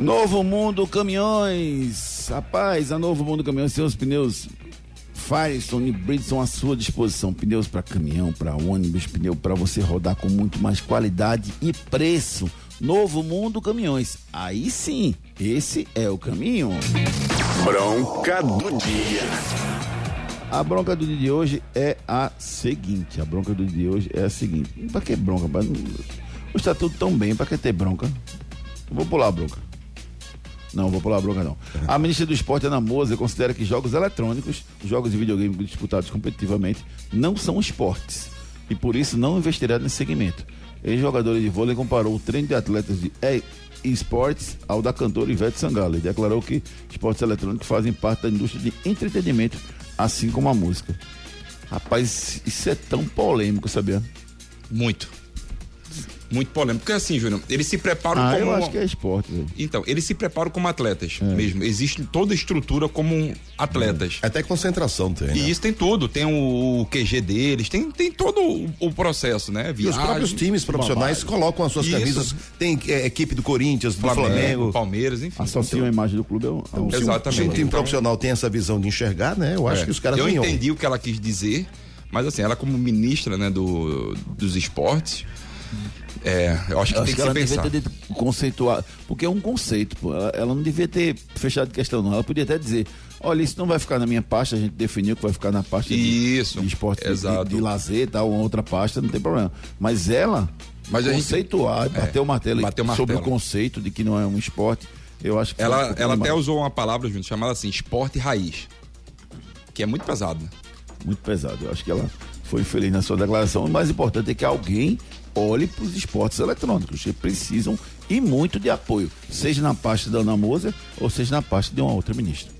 Novo Mundo Caminhões. Rapaz, a Novo Mundo Caminhões tem os pneus Firestone e Bridgestone à sua disposição. Pneus para caminhão, para ônibus, pneu para você rodar com muito mais qualidade e preço. Novo Mundo Caminhões. Aí sim, esse é o caminho. Bronca do dia. A bronca do dia de hoje é a seguinte. A bronca do dia de hoje é a seguinte. Pra que bronca? Pra... Hoje tá tudo tão bem, pra que ter bronca? Vou pular a bronca. Não, vou pular a bronca não. A ministra do Esporte, Ana Moser, considera que jogos eletrônicos, jogos de videogame disputados competitivamente, não são esportes. E por isso não investirá nesse segmento. Ex-jogador de vôlei comparou o treino de atletas de esportes ao da cantora Ivete Sangalo e declarou que esportes eletrônicos fazem parte da indústria de entretenimento, assim como a música. Rapaz, isso é tão polêmico, sabia? Muito. Muito polêmico. Porque assim, Júnior, eles se preparam Ah, como. eu acho que é esporte, velho. Então, eles se preparam como atletas mesmo. Existe toda a estrutura como atletas. Até concentração tem. né? E isso tem tudo. Tem o, o QG deles, tem, tem todo o, o processo, né? E os Viagem, próprios times profissionais babado. colocam as suas Isso. camisas. Tem é, equipe do Corinthians, do Flamengo, Flamengo. Palmeiras, enfim. Associam a imagem do clube ao, ao Se um- Exatamente. Se um time Então- profissional tem essa visão de enxergar, né? Eu acho É. que os caras Eu entendi o que ela quis dizer, mas assim, ela como ministra, né, do, dos esportes, é, eu acho que Eu tem acho que que, ela se devia pensar. ter dito conceituar, porque é um conceito, pô. Ela, ela não devia ter fechado questão, não. Ela podia até dizer: olha, isso não vai ficar na minha pasta, a gente definiu que vai ficar na pasta de, Isso, de esporte, de- exato. De, de lazer tal, uma outra pasta, não tem problema. Mas ela Mas a gente- conceituar, bater o martelo, bateu o sobre o martelo. conceito de que não é um esporte, eu acho que. Ela, um ela até usou uma palavra junto, chamada assim, esporte raiz. Que é muito pesado, né? muito pesado. Eu acho que ela foi feliz na sua declaração. O mais importante é que alguém olhe para os esportes eletrônicos, que precisam e muito de apoio, seja na pasta da Ana Moser ou seja na pasta de uma outra ministra.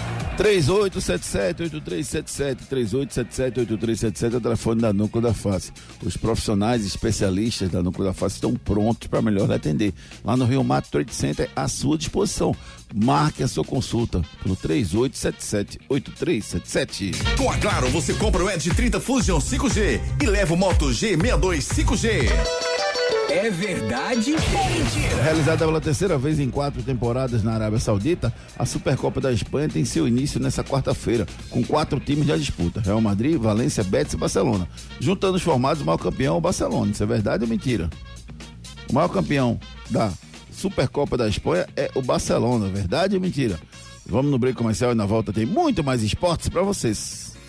3877-8377, 3877-8377 é o telefone da Núcleo da Face. Os profissionais especialistas da Núcleo da Face estão prontos para melhor atender. Lá no Rio Mato Trade Center, à sua disposição. Marque a sua consulta pelo 3877-8377. Com a Claro, você compra o Edge 30 Fusion 5G e leva o Moto G62 5G. É verdade ou mentira? Realizada pela terceira vez em quatro temporadas na Arábia Saudita, a Supercopa da Espanha tem seu início nessa quarta-feira, com quatro times da disputa: Real Madrid, Valência, Betis e Barcelona. Juntando os formados, o maior campeão é o Barcelona. Isso é verdade ou mentira? O maior campeão da Supercopa da Espanha é o Barcelona. Verdade ou mentira? Vamos no break comercial e na volta tem muito mais esportes para vocês.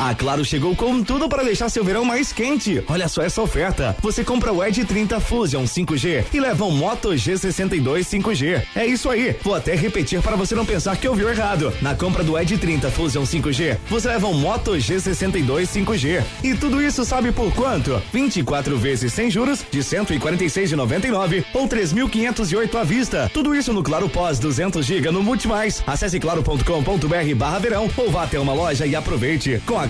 A Claro chegou com tudo para deixar seu verão mais quente. Olha só essa oferta. Você compra o Edge 30 Fusion 5G e leva um Moto G62 5G. É isso aí. Vou até repetir para você não pensar que ouviu errado. Na compra do Edge 30 Fusion 5G, você leva um Moto G62 5G. E tudo isso sabe por quanto? 24 vezes sem juros de 146,99 ou 3.508 à vista. Tudo isso no Claro Pós 200 GB no Multimais. Acesse claro.com.br/verão ou vá até uma loja e aproveite. Com a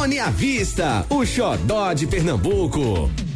à vista, o xodó de Pernambuco.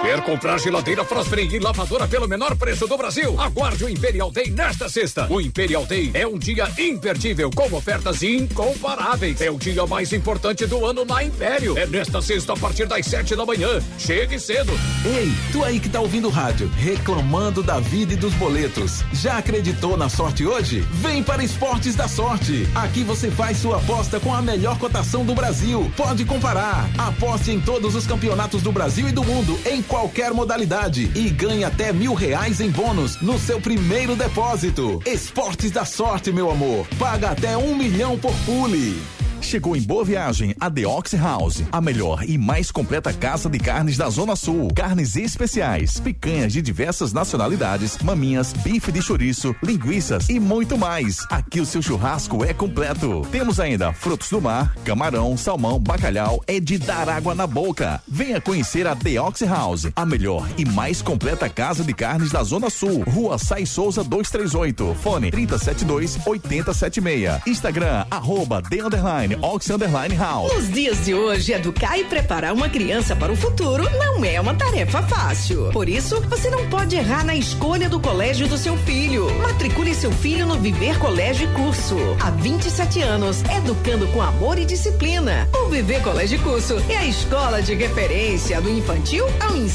Quer comprar geladeira Frost-Free e lavadora pelo menor preço do Brasil? Aguarde o Imperial Day nesta sexta. O Imperial Day é um dia imperdível, com ofertas incomparáveis. É o dia mais importante do ano na Império. É nesta sexta, a partir das sete da manhã. Chegue cedo. Ei, tu aí que tá ouvindo o rádio, reclamando da vida e dos boletos. Já acreditou na sorte hoje? Vem para Esportes da Sorte. Aqui você faz sua aposta com a melhor cotação do Brasil. Pode comparar. Aposte em todos os campeonatos do Brasil e do mundo, em qualquer modalidade e ganhe até mil reais em bônus no seu primeiro depósito. Esportes da Sorte, meu amor. Paga até um milhão por pule. Chegou em Boa Viagem a The Ox House, a melhor e mais completa casa de carnes da Zona Sul. Carnes especiais, picanhas de diversas nacionalidades, maminhas, bife de chouriço, linguiças e muito mais. Aqui o seu churrasco é completo. Temos ainda frutos do mar, camarão, salmão, bacalhau, é de dar água na boca. Venha conhecer a The Ox House, a melhor e mais completa casa de carnes da Zona Sul. Rua Sai Souza 238, fone 372 8076. Instagram, arroba The Underline, Ox Underline House. Nos dias de hoje, educar e preparar uma criança para o futuro não é uma tarefa fácil. Por isso, você não pode errar na escolha do colégio do seu filho. Matricule seu filho no Viver Colégio e Curso. Há 27 anos, educando com amor e disciplina. O Viver Colégio e Curso é a escola de referência do infantil ao ensino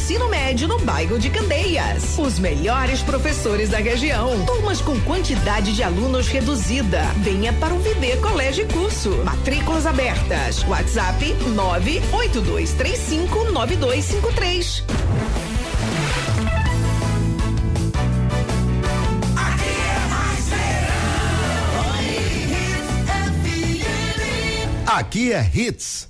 médio no bairro de Candeias. Os melhores professores da região. Turmas com quantidade de alunos reduzida. Venha para o Viver Colégio e Curso. Matrículas abertas. WhatsApp 98235 9253. Aqui é Hits.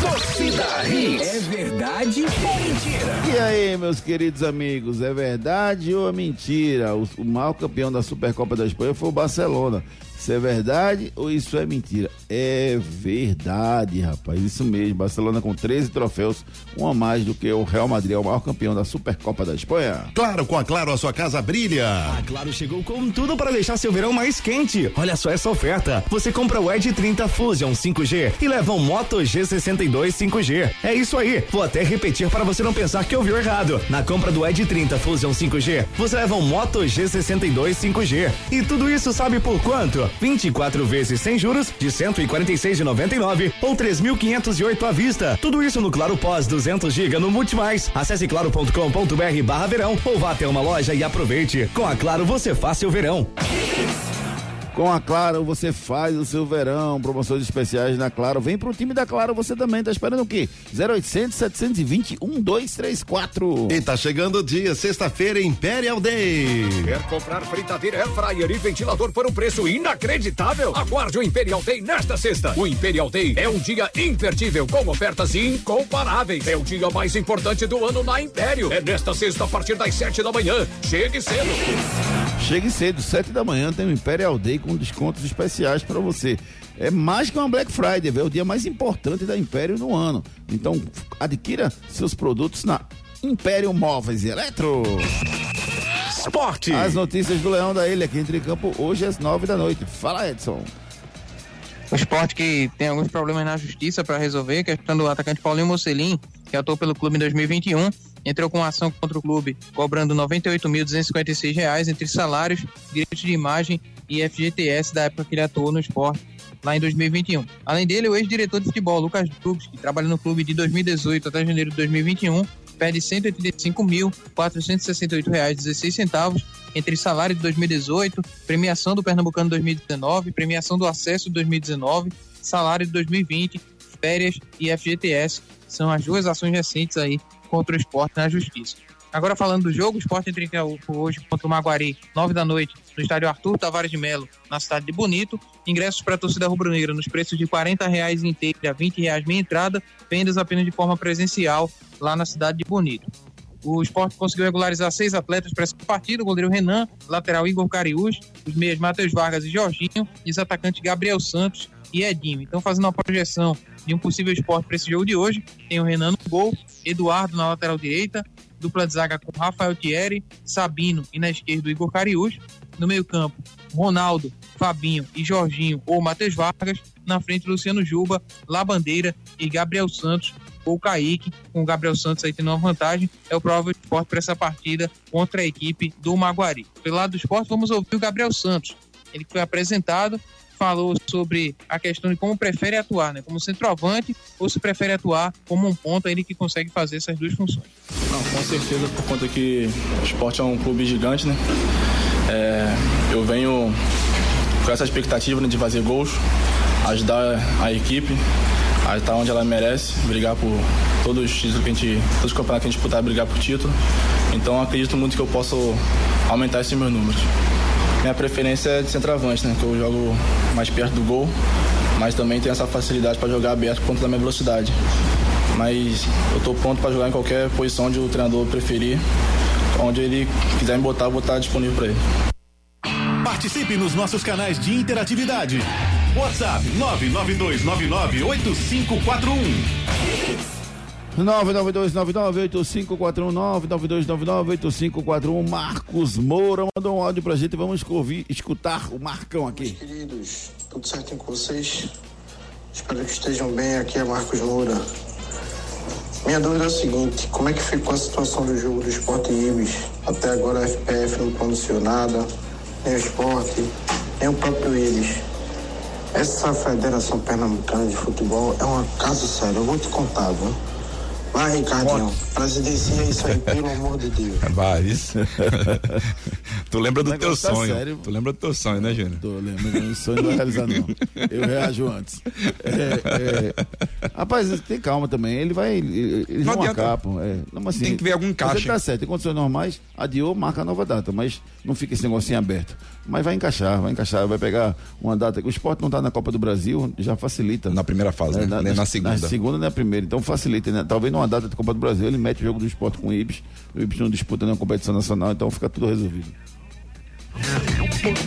Torcida Hits. É verdade ou mentira? E aí, meus queridos amigos, é verdade ou é mentira? O, o maior campeão da Supercopa da Espanha foi o Barcelona. Isso é verdade ou isso é mentira? É verdade, rapaz. Isso mesmo. Barcelona com 13 troféus, um a mais do que o Real Madrid, é o maior campeão da Supercopa da Espanha. Claro, com a Claro a sua casa brilha. A Claro chegou com tudo para deixar seu verão mais quente. Olha só essa oferta. Você compra o Edge 30 Fusion 5G e leva um Moto G62 5G. É isso aí. Vou até repetir para você não pensar que ouviu errado. Na compra do Edge 30 Fusion 5G, você leva um Moto G62 5G. E tudo isso sabe por quanto? 24 vezes sem juros de 146,99 ou 3.508 à vista. Tudo isso no Claro Pós 200 GB no Multimais. Acesse claro.com.br barra verão ou vá até uma loja e aproveite. Com a Claro você faz seu verão. Com a Claro, você faz o seu verão. Promoções especiais na Claro. Vem pro time da Claro, você também. Tá esperando o quê? 0800 720 1234. E tá chegando o dia, sexta-feira, Imperial Day. Quer comprar fritadeira, air fryer e ventilador por um preço inacreditável? Aguarde o Imperial Day nesta sexta. O Imperial Day é um dia imperdível com ofertas incomparáveis. É o dia mais importante do ano na Império. É nesta sexta a partir das sete da manhã. Chegue cedo. Chegue cedo, sete da manhã tem o Imperial Day com descontos especiais para você. É mais que uma Black Friday, é o dia mais importante da Império no ano. Então, adquira seus produtos na Império Móveis e Eletro. Esporte. As notícias do Leão da Ilha aqui entre campo hoje às nove da noite. Fala, Edson. O esporte que tem alguns problemas na justiça para resolver, questão do atacante Paulinho Mocelin, que atuou pelo clube em 2021, entrou com ação contra o clube, cobrando R$ 98.256 entre salários, direitos de imagem e FGTS da época que ele atuou no esporte, lá em 2021. Além dele, o ex-diretor de futebol, Lucas Dubs, que trabalha no clube de 2018 até janeiro de 2021, perde R$ 185.468,16 entre salário de 2018, premiação do Pernambucano 2019, premiação do acesso de 2019, salário de 2020, férias e FGTS. São as duas ações recentes aí contra o esporte na justiça. Agora falando do jogo, o entra em campo hoje contra o Maguari, 9 da noite, no estádio Arthur Tavares de Melo, na cidade de Bonito. Ingressos para a torcida rubro-negra nos preços de 40 reais inteiro e 20 reais meia entrada, vendas apenas de forma presencial lá na cidade de Bonito. O esporte conseguiu regularizar seis atletas para essa partida: o goleiro Renan, lateral Igor Cariús, os meias Matheus Vargas e Jorginho, e os atacantes Gabriel Santos e Edinho. Então, fazendo uma projeção de um possível esporte para esse jogo de hoje, tem o Renan no gol, Eduardo na lateral direita, dupla de zaga com Rafael Thierry, Sabino e na esquerda Igor Cariús. No meio-campo, Ronaldo, Fabinho e Jorginho ou Matheus Vargas. Na frente, Luciano Juba, Labandeira e Gabriel Santos ou Kaique, com o Gabriel Santos aí tendo uma vantagem, é o provável esporte para essa partida contra a equipe do Maguari. Pelo lado do esporte, vamos ouvir o Gabriel Santos. Ele foi apresentado, falou sobre a questão de como prefere atuar, né? Como centroavante ou se prefere atuar como um ponta, ele que consegue fazer essas duas funções. Não, com certeza, por conta que o esporte é um clube gigante, né? É, eu venho com essa expectativa né, de fazer gols, ajudar a equipe a estar onde ela merece, brigar por todos os títulos que a gente, todos os campeonatos que a gente puder brigar por título. Então acredito muito que eu posso aumentar esses meus números. Minha preferência é de centroavante, né? Que eu jogo mais perto do gol mas também tenho essa facilidade para jogar aberto por conta da minha velocidade. Mas eu estou pronto para jogar em qualquer posição onde o treinador preferir, onde ele quiser me botar, vou estar disponível para ele. Participe nos nossos canais de interatividade. WhatsApp 992998541. 992998541 Marcos Moura mandou um áudio pra gente. Vamos ouvir, escutar o Marcão aqui. Queridos, tudo certinho com vocês? Espero que estejam bem. Aqui é Marcos Moura. Minha dúvida é a seguinte: como é que ficou a situação do jogo do Sport Ibis? Até agora a FPF não pronunciou nada, nem o Sport, nem o próprio Ibis. Essa Federação Pernambucana de Futebol é um caso sério, eu vou te contar, viu? Vai, Ricardinho, presidencia isso aí, pelo amor de Deus. Vai, isso. tu lembra do teu tá sonho. sério. tu lembra do teu sonho, né, Júnior? Tô lembrando, o sonho não vai realizar, não. Eu reajo antes. É, é, rapaz, tem calma também. Ele vai. ele- Eles Não adianta. acapam. É. Não, mas, assim, Tem que ver algum encaixe. tá certo, em condições normais, adiou, marca a nova data, mas não fica esse negocinho aberto. Mas vai encaixar, vai encaixar, vai pegar uma data. O esporte não tá na Copa do Brasil, já facilita. Na primeira fase, né? Nem na segunda. Na segunda na primeira, então facilita, né? Talvez numa data da Copa do Brasil ele mete o jogo do esporte com o Ibis, o Ibis não disputa na competição nacional, então fica tudo resolvido. Yeah.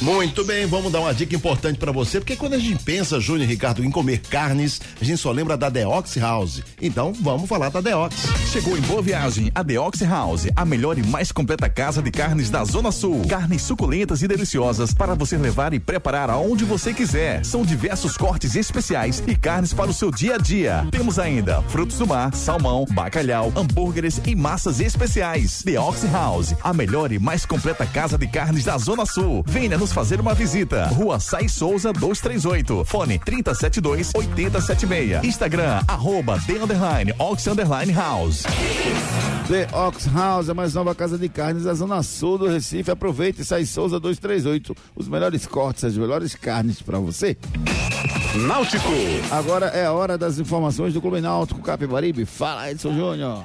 Muito bem, vamos dar uma dica importante pra você, porque quando a gente pensa, Júnior Ricardo, em comer carnes, a gente só lembra da Deox House. Então, vamos falar da Deox. Chegou em Boa Viagem a Deox House, a melhor e mais completa casa de carnes da Zona Sul. Carnes suculentas e deliciosas para você levar e preparar aonde você quiser. São diversos cortes especiais e carnes para o seu dia a dia. Temos ainda frutos do mar, salmão, bacalhau, hambúrgueres e massas especiais. Deox House, a melhor e mais completa casa de carnes da Zona Sul. Venha nos fazer uma visita. Rua Sai Souza 238. Fone 372 8076. Instagram, arroba The Underline, Ox Underline House. The Ox House, a mais nova casa de carnes da Zona Sul do Recife. Aproveite e sai Souza 238. Os melhores cortes, as melhores carnes pra você. Náutico. Agora é a hora das informações do Clube Náutico Capibaribe. Fala, Edson Júnior.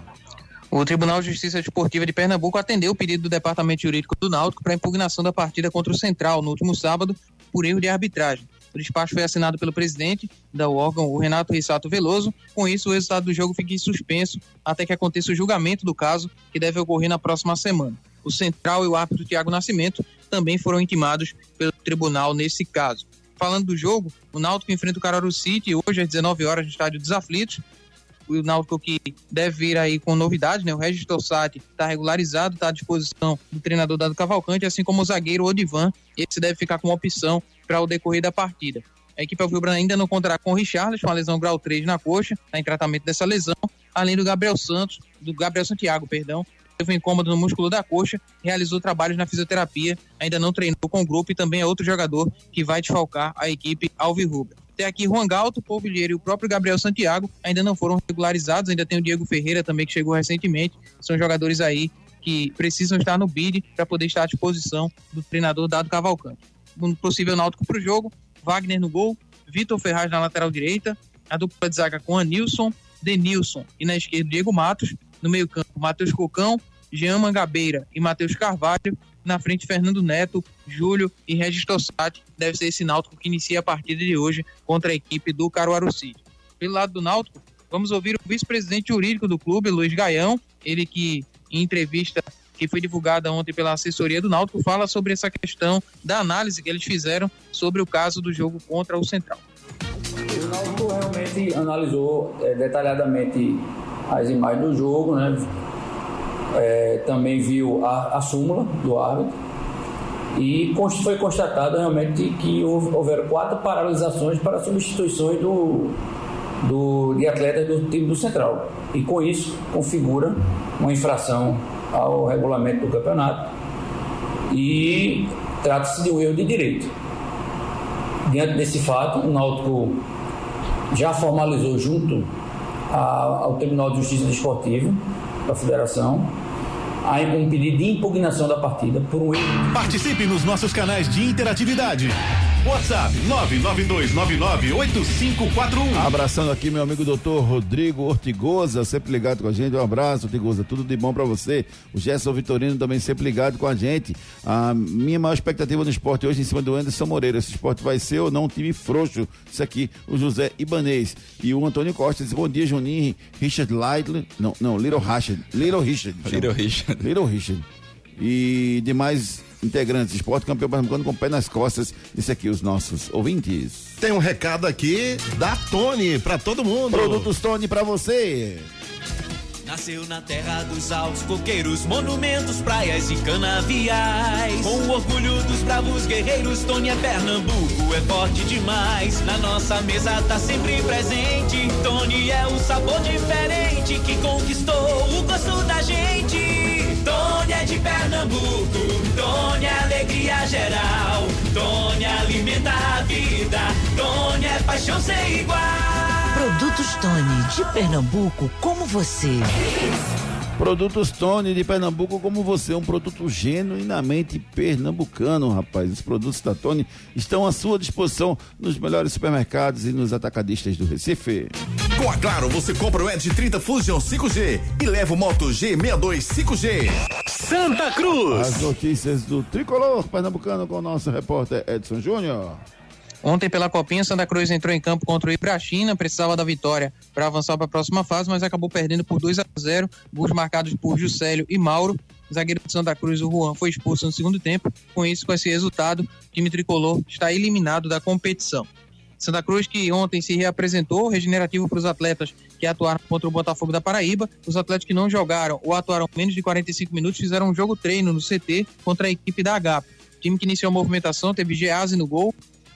O Tribunal de Justiça Desportiva de Pernambuco atendeu o pedido do Departamento Jurídico do Náutico para impugnação da partida contra o Central no último sábado por erro de arbitragem. O despacho foi assinado pelo presidente da órgão, o Renato Rissato Veloso. Com isso, o resultado do jogo fica em suspenso até que aconteça o julgamento do caso, que deve ocorrer na próxima semana. O Central e o árbitro Tiago Nascimento também foram intimados pelo tribunal nesse caso. Falando do jogo, o Náutico enfrenta o Caruaru City hoje às 19 horas no estádio dos Aflitos o Náutico que deve vir aí com novidade, né? O Regis Tossati está regularizado, está à disposição do treinador Dado Cavalcante, assim como o zagueiro Odivan, esse deve ficar como opção para o decorrer da partida. A equipe alvibrana ainda não contará com o Richards, com a lesão grau 3 na coxa, está em tratamento dessa lesão, além do Gabriel Santos, do Gabriel Santiago, perdão, teve um incômodo no músculo da coxa, realizou trabalhos na fisioterapia, ainda não treinou com o grupo e também é outro jogador que vai desfalcar a equipe alvirrubra. Tem aqui Juan Galto, Paul Vilheiro e o próprio Gabriel Santiago ainda não foram regularizados, ainda tem o Diego Ferreira também que chegou recentemente, são jogadores aí que precisam estar no bid para poder estar à disposição do treinador Dado Cavalcante. Um possível náutico para o jogo, Wagner no gol, Vitor Ferraz na lateral direita, a dupla de zaga com Anilson, Denilson e na esquerda Diego Matos, no meio campo Matheus Cocão, Jean Mangabeira e Matheus Carvalho, na frente Fernando Neto, Júlio e Regis Tossati. Deve ser esse Náutico que inicia a partida de hoje contra a equipe do Caruaru City. Pelo lado do Náutico, vamos ouvir o vice-presidente jurídico do clube, Luiz Gaião, ele que em entrevista que foi divulgada ontem pela assessoria do Náutico, fala sobre essa questão da análise que eles fizeram sobre o caso do jogo contra o Central. O Náutico realmente analisou é, detalhadamente as imagens do jogo, né? É, também viu a, a súmula do árbitro e cons- foi constatado realmente que houve, houveram quatro paralisações para substituições do, do, de atletas do time do Central. E com isso configura uma infração ao regulamento do campeonato e trata-se de um erro de direito. Diante desse fato, o Náutico já formalizou junto ao Tribunal de Justiça Desportiva da Federação um pedido de impugnação da partida por um erro Participe nos nossos canais de interatividade. WhatsApp 992998541. Abraçando aqui meu amigo doutor Rodrigo Ortigosa, sempre ligado com a gente. Um abraço, Ortigosa. Tudo de bom para você. O Gerson Vitorino também sempre ligado com a gente. A minha maior expectativa no esporte hoje em cima do Anderson Moreira. Esse esporte vai ser ou não um time frouxo. Isso aqui, o José Ibanês. E o Antônio Costa diz: Bom dia, Juninho. Richard Lightley. Não, não, Little Richard. Little Richard. Little Richard. Little Richard. E demais integrantes, esporte campeão pernambucano com o pé nas costas. Isso aqui, os nossos ouvintes. Tem um recado aqui da Tony para todo mundo. Produtos Tony para você. Nasceu na terra dos altos coqueiros, monumentos, praias e canaviais. Com o orgulho dos bravos guerreiros, Tony é Pernambuco, é forte demais. Na nossa mesa tá sempre presente. Tony é um sabor diferente que conquistou o gosto da gente. Tony é de Pernambuco, Tony é alegria geral. Tony alimenta a vida, Tony é paixão sem igual. Produtos Tony de Pernambuco, como você. Produtos Tony de Pernambuco, como você, um produto genuinamente pernambucano, rapaz. Os produtos da Tony estão à sua disposição nos melhores supermercados e nos atacadistas do Recife. Com a Claro, você compra o Edge 30 Fusion 5G e leva o Moto G62 5G. Santa Cruz. As notícias do tricolor pernambucano com o nosso repórter Edson Júnior. Ontem, pela Copinha, Santa Cruz entrou em campo contra o Ibrachina, precisava da vitória para avançar para a próxima fase, mas acabou perdendo por 2 a 0 gols marcados por Juscelio e Mauro. Zagueiro de Santa Cruz, o Juan, foi expulso no segundo tempo. Com isso, com esse resultado, o time tricolor está eliminado da competição. Santa Cruz que ontem se reapresentou, regenerativo para os atletas que atuaram contra o Botafogo da Paraíba. Os atletas que não jogaram ou atuaram menos de 45 minutos fizeram um jogo treino no CT contra a equipe da. O time que iniciou a movimentação teve Gease no gol,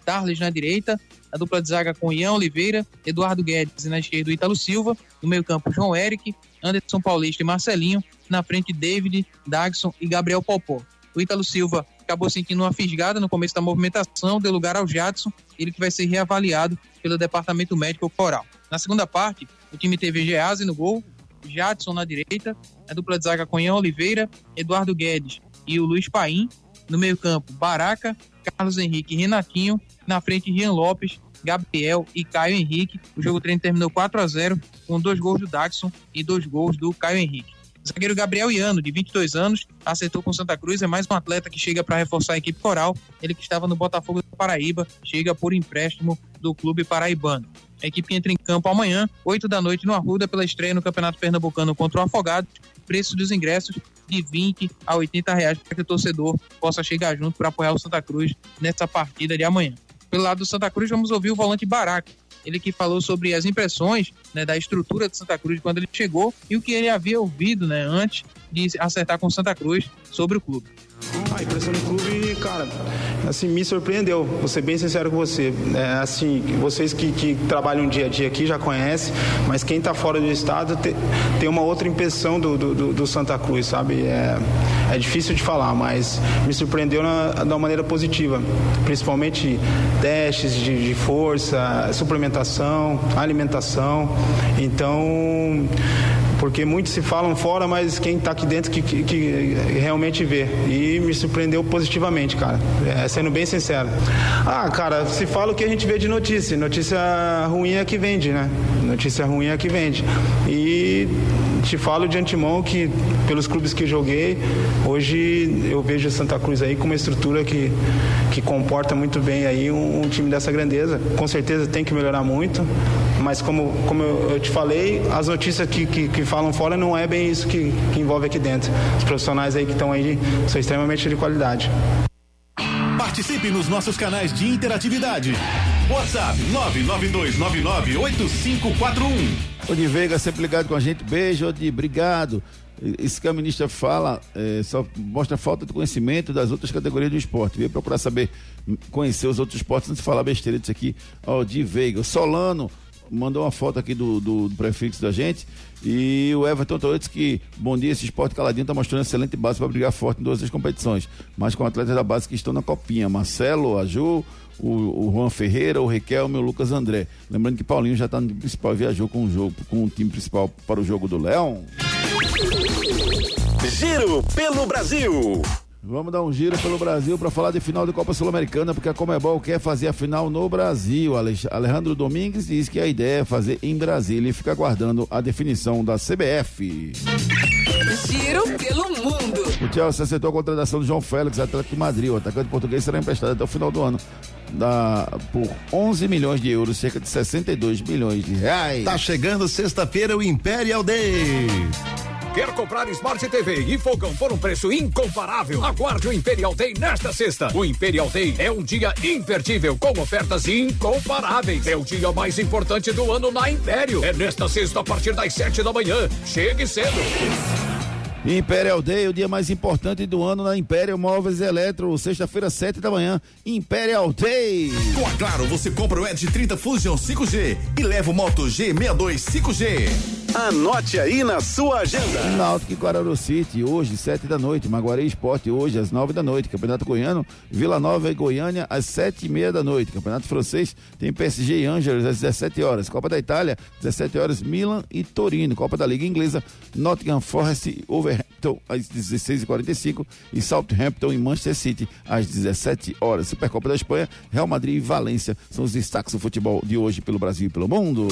Tarles na direita, a dupla de zaga com Ian Oliveira, Eduardo Guedes e na esquerda o Ítalo Silva, no meio campo João Eric, Anderson Paulista e Marcelinho, na frente David, Dagson e Gabriel Popó. O Ítalo Silva acabou sentindo uma fisgada no começo da movimentação, deu lugar ao Jadson, ele que vai ser reavaliado pelo Departamento Médico Coral. Na segunda parte, o time teve Gease no gol, Jadson na direita, a dupla de zaga com Ian Oliveira, Eduardo Guedes e o Luiz Paim, no meio campo Baraca, Carlos Henrique e Renatinho, na frente Rian Lopes, Gabriel e Caio Henrique. O jogo treino terminou 4 a 0 com dois gols do Daxon e dois gols do Caio Henrique. Zagueiro Gabriel Iano, de 22 anos, acertou com Santa Cruz, é mais um atleta que chega para reforçar a equipe coral. Ele que estava no Botafogo da Paraíba, chega por empréstimo do clube paraibano. A equipe entra em campo amanhã, 8 da noite, no Arruda, pela estreia no Campeonato Pernambucano contra o Afogado. Preço dos ingressos de 20 a 80 reais para que o torcedor possa chegar junto para apoiar o Santa Cruz nessa partida de amanhã. Pelo lado do Santa Cruz, vamos ouvir o volante Baraca. Ele que falou sobre as impressões né, da estrutura de Santa Cruz quando ele chegou e o que ele havia ouvido né, antes de acertar com Santa Cruz sobre o clube. A impressão do clube, cara, assim, me surpreendeu, vou ser bem sincero com você. É, assim, vocês que, que trabalham dia a dia aqui já conhecem, mas quem está fora do estado te, tem uma outra impressão do, do, do, Santa Cruz, sabe? É, é difícil de falar, mas me surpreendeu na, de uma maneira positiva. Principalmente testes de, de força, suplementação, alimentação. Então porque muitos se falam fora, mas quem está aqui dentro que, que, que, realmente vê. E me surpreendeu positivamente, cara. É, sendo bem sincero. Ah, cara, se fala o que a gente vê de notícia. Notícia ruim é que vende, né? Notícia ruim é que vende. E te falo de antemão que, pelos clubes que joguei, hoje eu vejo Santa Cruz aí com uma estrutura que, que comporta muito bem aí um, um time dessa grandeza. Com certeza tem que melhorar muito, mas como, como eu te falei, as notícias que, que, que falam fora não é bem isso que, que envolve aqui dentro. Os profissionais aí que estão aí são extremamente de qualidade. Participe nos nossos canais de interatividade. WhatsApp 992998541. Odi Veiga sempre ligado com a gente. Beijo, Odi, obrigado. Isso que a ministra fala é, só mostra falta de conhecimento das outras categorias do esporte. Veio procurar saber, conhecer os outros esportes antes de falar besteira disso aqui. De Veiga. O Solano mandou uma foto aqui do, do, do prefixo da gente. E o Everton Toretes que, bom dia, esse esporte caladinho está mostrando excelente base para brigar forte em todas as competições. Mas com atletas da base que estão na copinha. Marcelo, a Ju, o, o Juan Ferreira, o Riquelme e o Lucas André. Lembrando que Paulinho já está no time principal, viajou com o jogo, com o time principal para o jogo do Leão. Giro pelo Brasil. Vamos dar um giro pelo Brasil para falar de final de Copa Sul-Americana, porque a Comebol quer fazer a final no Brasil. Alejandro Domingues diz que a ideia é fazer em Brasília e fica aguardando a definição da CBF. Giro pelo mundo. O Chelsea aceitou a contratação de João Félix, Atlético de Madrid. O atacante português será emprestado até o final do ano da, por 11 milhões de euros, cerca de 62 milhões de reais. Tá chegando sexta-feira o Imperial Day. Quer comprar Smart TV e fogão por um preço incomparável? Aguarde o Imperial Day nesta sexta. O Imperial Day é um dia imperdível com ofertas incomparáveis. É o dia mais importante do ano na Império. É nesta sexta a partir das sete da manhã. Chegue cedo. Imperial Day, o dia mais importante do ano na Imperial Móveis e Eletro, sexta-feira, sete da manhã, Imperial Day. Com a Claro, você compra o Edge 30 Fusion 5G e leva o Moto G62 5G. Anote aí na sua agenda. Náutico e Guarulho City, hoje, sete da noite. Maguari Esporte, hoje, às nove da noite. Campeonato Goiano, Vila Nova e Goiânia, às sete e meia da noite. Campeonato Francês, tem PSG e Angers, às 17 horas. Copa da Itália, 17 horas, Milan e Torino. Copa da Liga Inglesa, Nottingham Forest e Overhampton, às 16h45. E Southampton e Manchester City, às 17 horas. Supercopa da Espanha, Real Madrid e Valência são os destaques do futebol de hoje pelo Brasil e pelo mundo.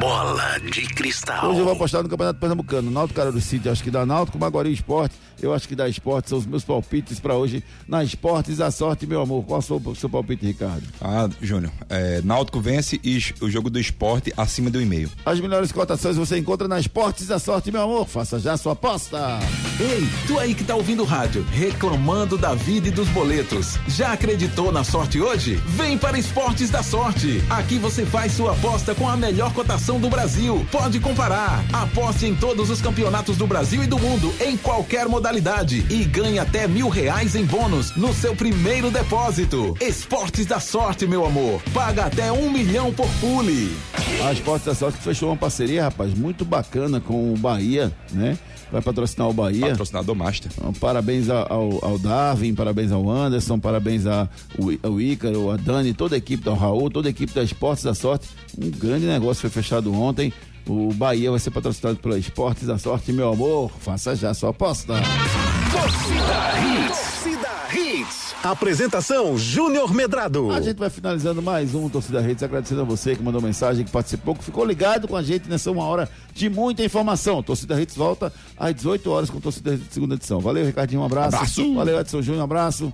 Bola de cristal. Hoje eu vou apostar no Campeonato Pernambucano. Náutico Cara do City, acho que dá Náutico, Maguari Esporte. Eu acho que dá Esporte. São os meus palpites para hoje. Na Esportes, a sorte, meu amor. Qual é o seu palpite, Ricardo? Ah, Júnior. É, Náutico vence e o jogo do esporte acima do e-mail. As melhores cotações você encontra na Esportes, a sorte, meu amor. Faça já a sua aposta. Ei, tu aí que tá ouvindo o rádio, reclamando da vida e dos boletos. Já acreditou na sorte hoje? Vem para Esportes da Sorte. Aqui você faz sua aposta com a melhor cotação do Brasil. Pode comparar. Aposte em todos os campeonatos do Brasil e do mundo, em qualquer modalidade. E ganhe até mil reais em bônus no seu primeiro depósito. Esportes da Sorte, meu amor. Paga até um milhão por pule. A Esportes da Sorte fechou uma parceria, rapaz, muito bacana com o Bahia, né? Vai patrocinar o Bahia. Patrocinador Master. Então, parabéns ao, ao, Darwin, parabéns ao Anderson, parabéns ao, ao Ícaro, a Dani, toda a equipe do Raul, toda a equipe da Esportes da Sorte. Um grande negócio foi fechado ontem. O Bahia vai ser patrocinado pela Esportes da Sorte, meu amor. Faça já sua aposta. Torcida Hits. Torcida Hits. Apresentação Júnior Medrado. A gente vai finalizando mais um Torcida Redes, agradecendo a você que mandou mensagem, que participou, que ficou ligado com a gente nessa uma hora de muita informação. Torcida Redes volta às 18 horas com Torcida Redes segunda edição. Valeu, Ricardinho, um abraço. abraço. Valeu, Edson Júnior, um abraço.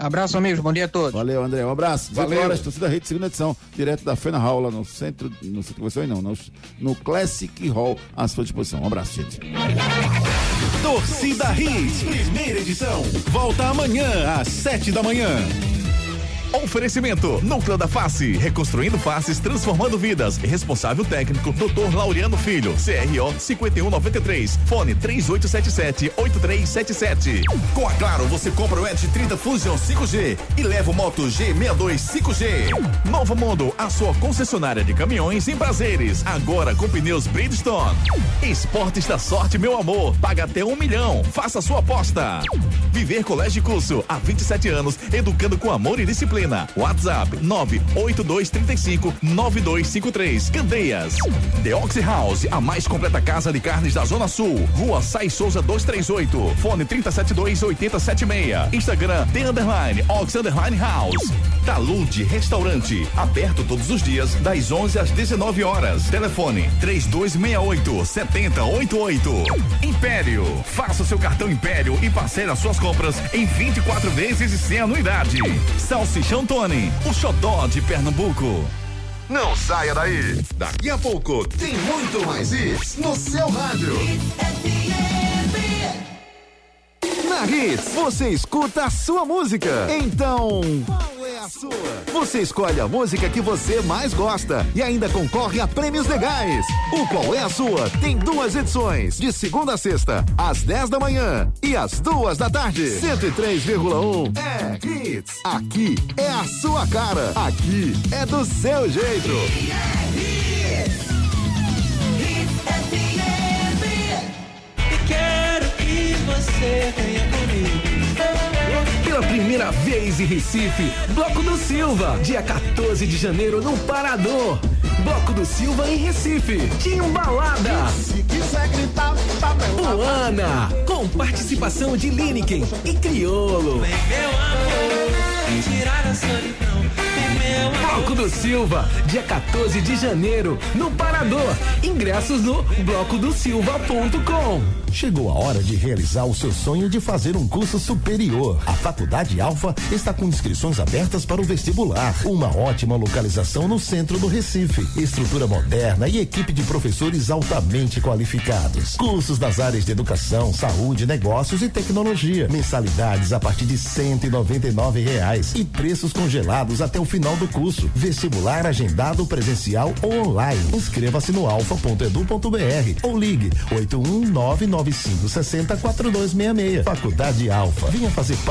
Abraço, amigos. Bom dia a todos. Valeu, André. Um abraço. Valeu. horas, Torcida Rede, segunda edição, direto da Fena Hall, lá no centro, no centro de não, no, no Classic Hall, à sua disposição. Um abraço, gente. Torcida Hits, primeira edição. Volta amanhã, às sete da manhã. Oferecimento: Núcleo da Face, reconstruindo faces, transformando vidas. Responsável técnico: Dr. Laureano Filho, CRO 5193, fone 3877-8377. Com a Claro, você compra o Edge 30 Fusion 5G e leva o Moto G62 5G. Novo Mundo, a sua concessionária de caminhões em prazeres. Agora com pneus Bridgestone. Esportes da sorte, meu amor. Paga até um milhão. Faça sua aposta. Viver Colégio Curso, há 27 anos, educando com amor e disciplina. WhatsApp 98235 9253. Candeias. The Oxy House, a mais completa casa de carnes da Zona Sul. Rua Sai Souza 238. Fone 372 8076. Instagram The Underline Ox Underline House. Talude Restaurante. Aberto todos os dias, das 11 às 19 horas. Telefone 3268 7088. Império. Faça seu cartão Império e parcele as suas compras em 24 vezes e sem anuidade. Salsichão Tony, o xodó de Pernambuco. Não saia daí. Daqui a pouco tem muito mais isso no seu rádio. Na Hits, você escuta a sua música. Então, a sua? Você escolhe a música que você mais gosta e ainda concorre a prêmios legais. O Qual é a Sua tem duas edições, de segunda a sexta, às 10 da manhã e às duas da tarde. 103,1 é Hits. Aqui é a sua cara. Aqui é do seu jeito. E quero que você venha comigo. Pela primeira vez em Recife, Bloco do Silva, dia 14 de janeiro no Parador. Bloco do Silva em Recife, Timbalada. Se quiser gritar, tá Luana, com participação de Lineker e Criolo. Vem meu amor, tirar a solidão. Bloco do Silva, dia 14 de janeiro, no Parador. Ingressos no blocodosilva.com. Chegou a hora de realizar o seu sonho de fazer um curso superior. A Faculdade Alfa está com inscrições abertas para o vestibular. Uma ótima localização no centro do Recife. Estrutura moderna e equipe de professores altamente qualificados. Cursos das áreas de educação, saúde, negócios e tecnologia. Mensalidades a partir de e nove reais e preços congelados até o final do curso. Vestibular agendado presencial ou online. Inscreva-se no alfa.edu.br ou ligue 81995604266. Faculdade Alfa. Venha fazer parte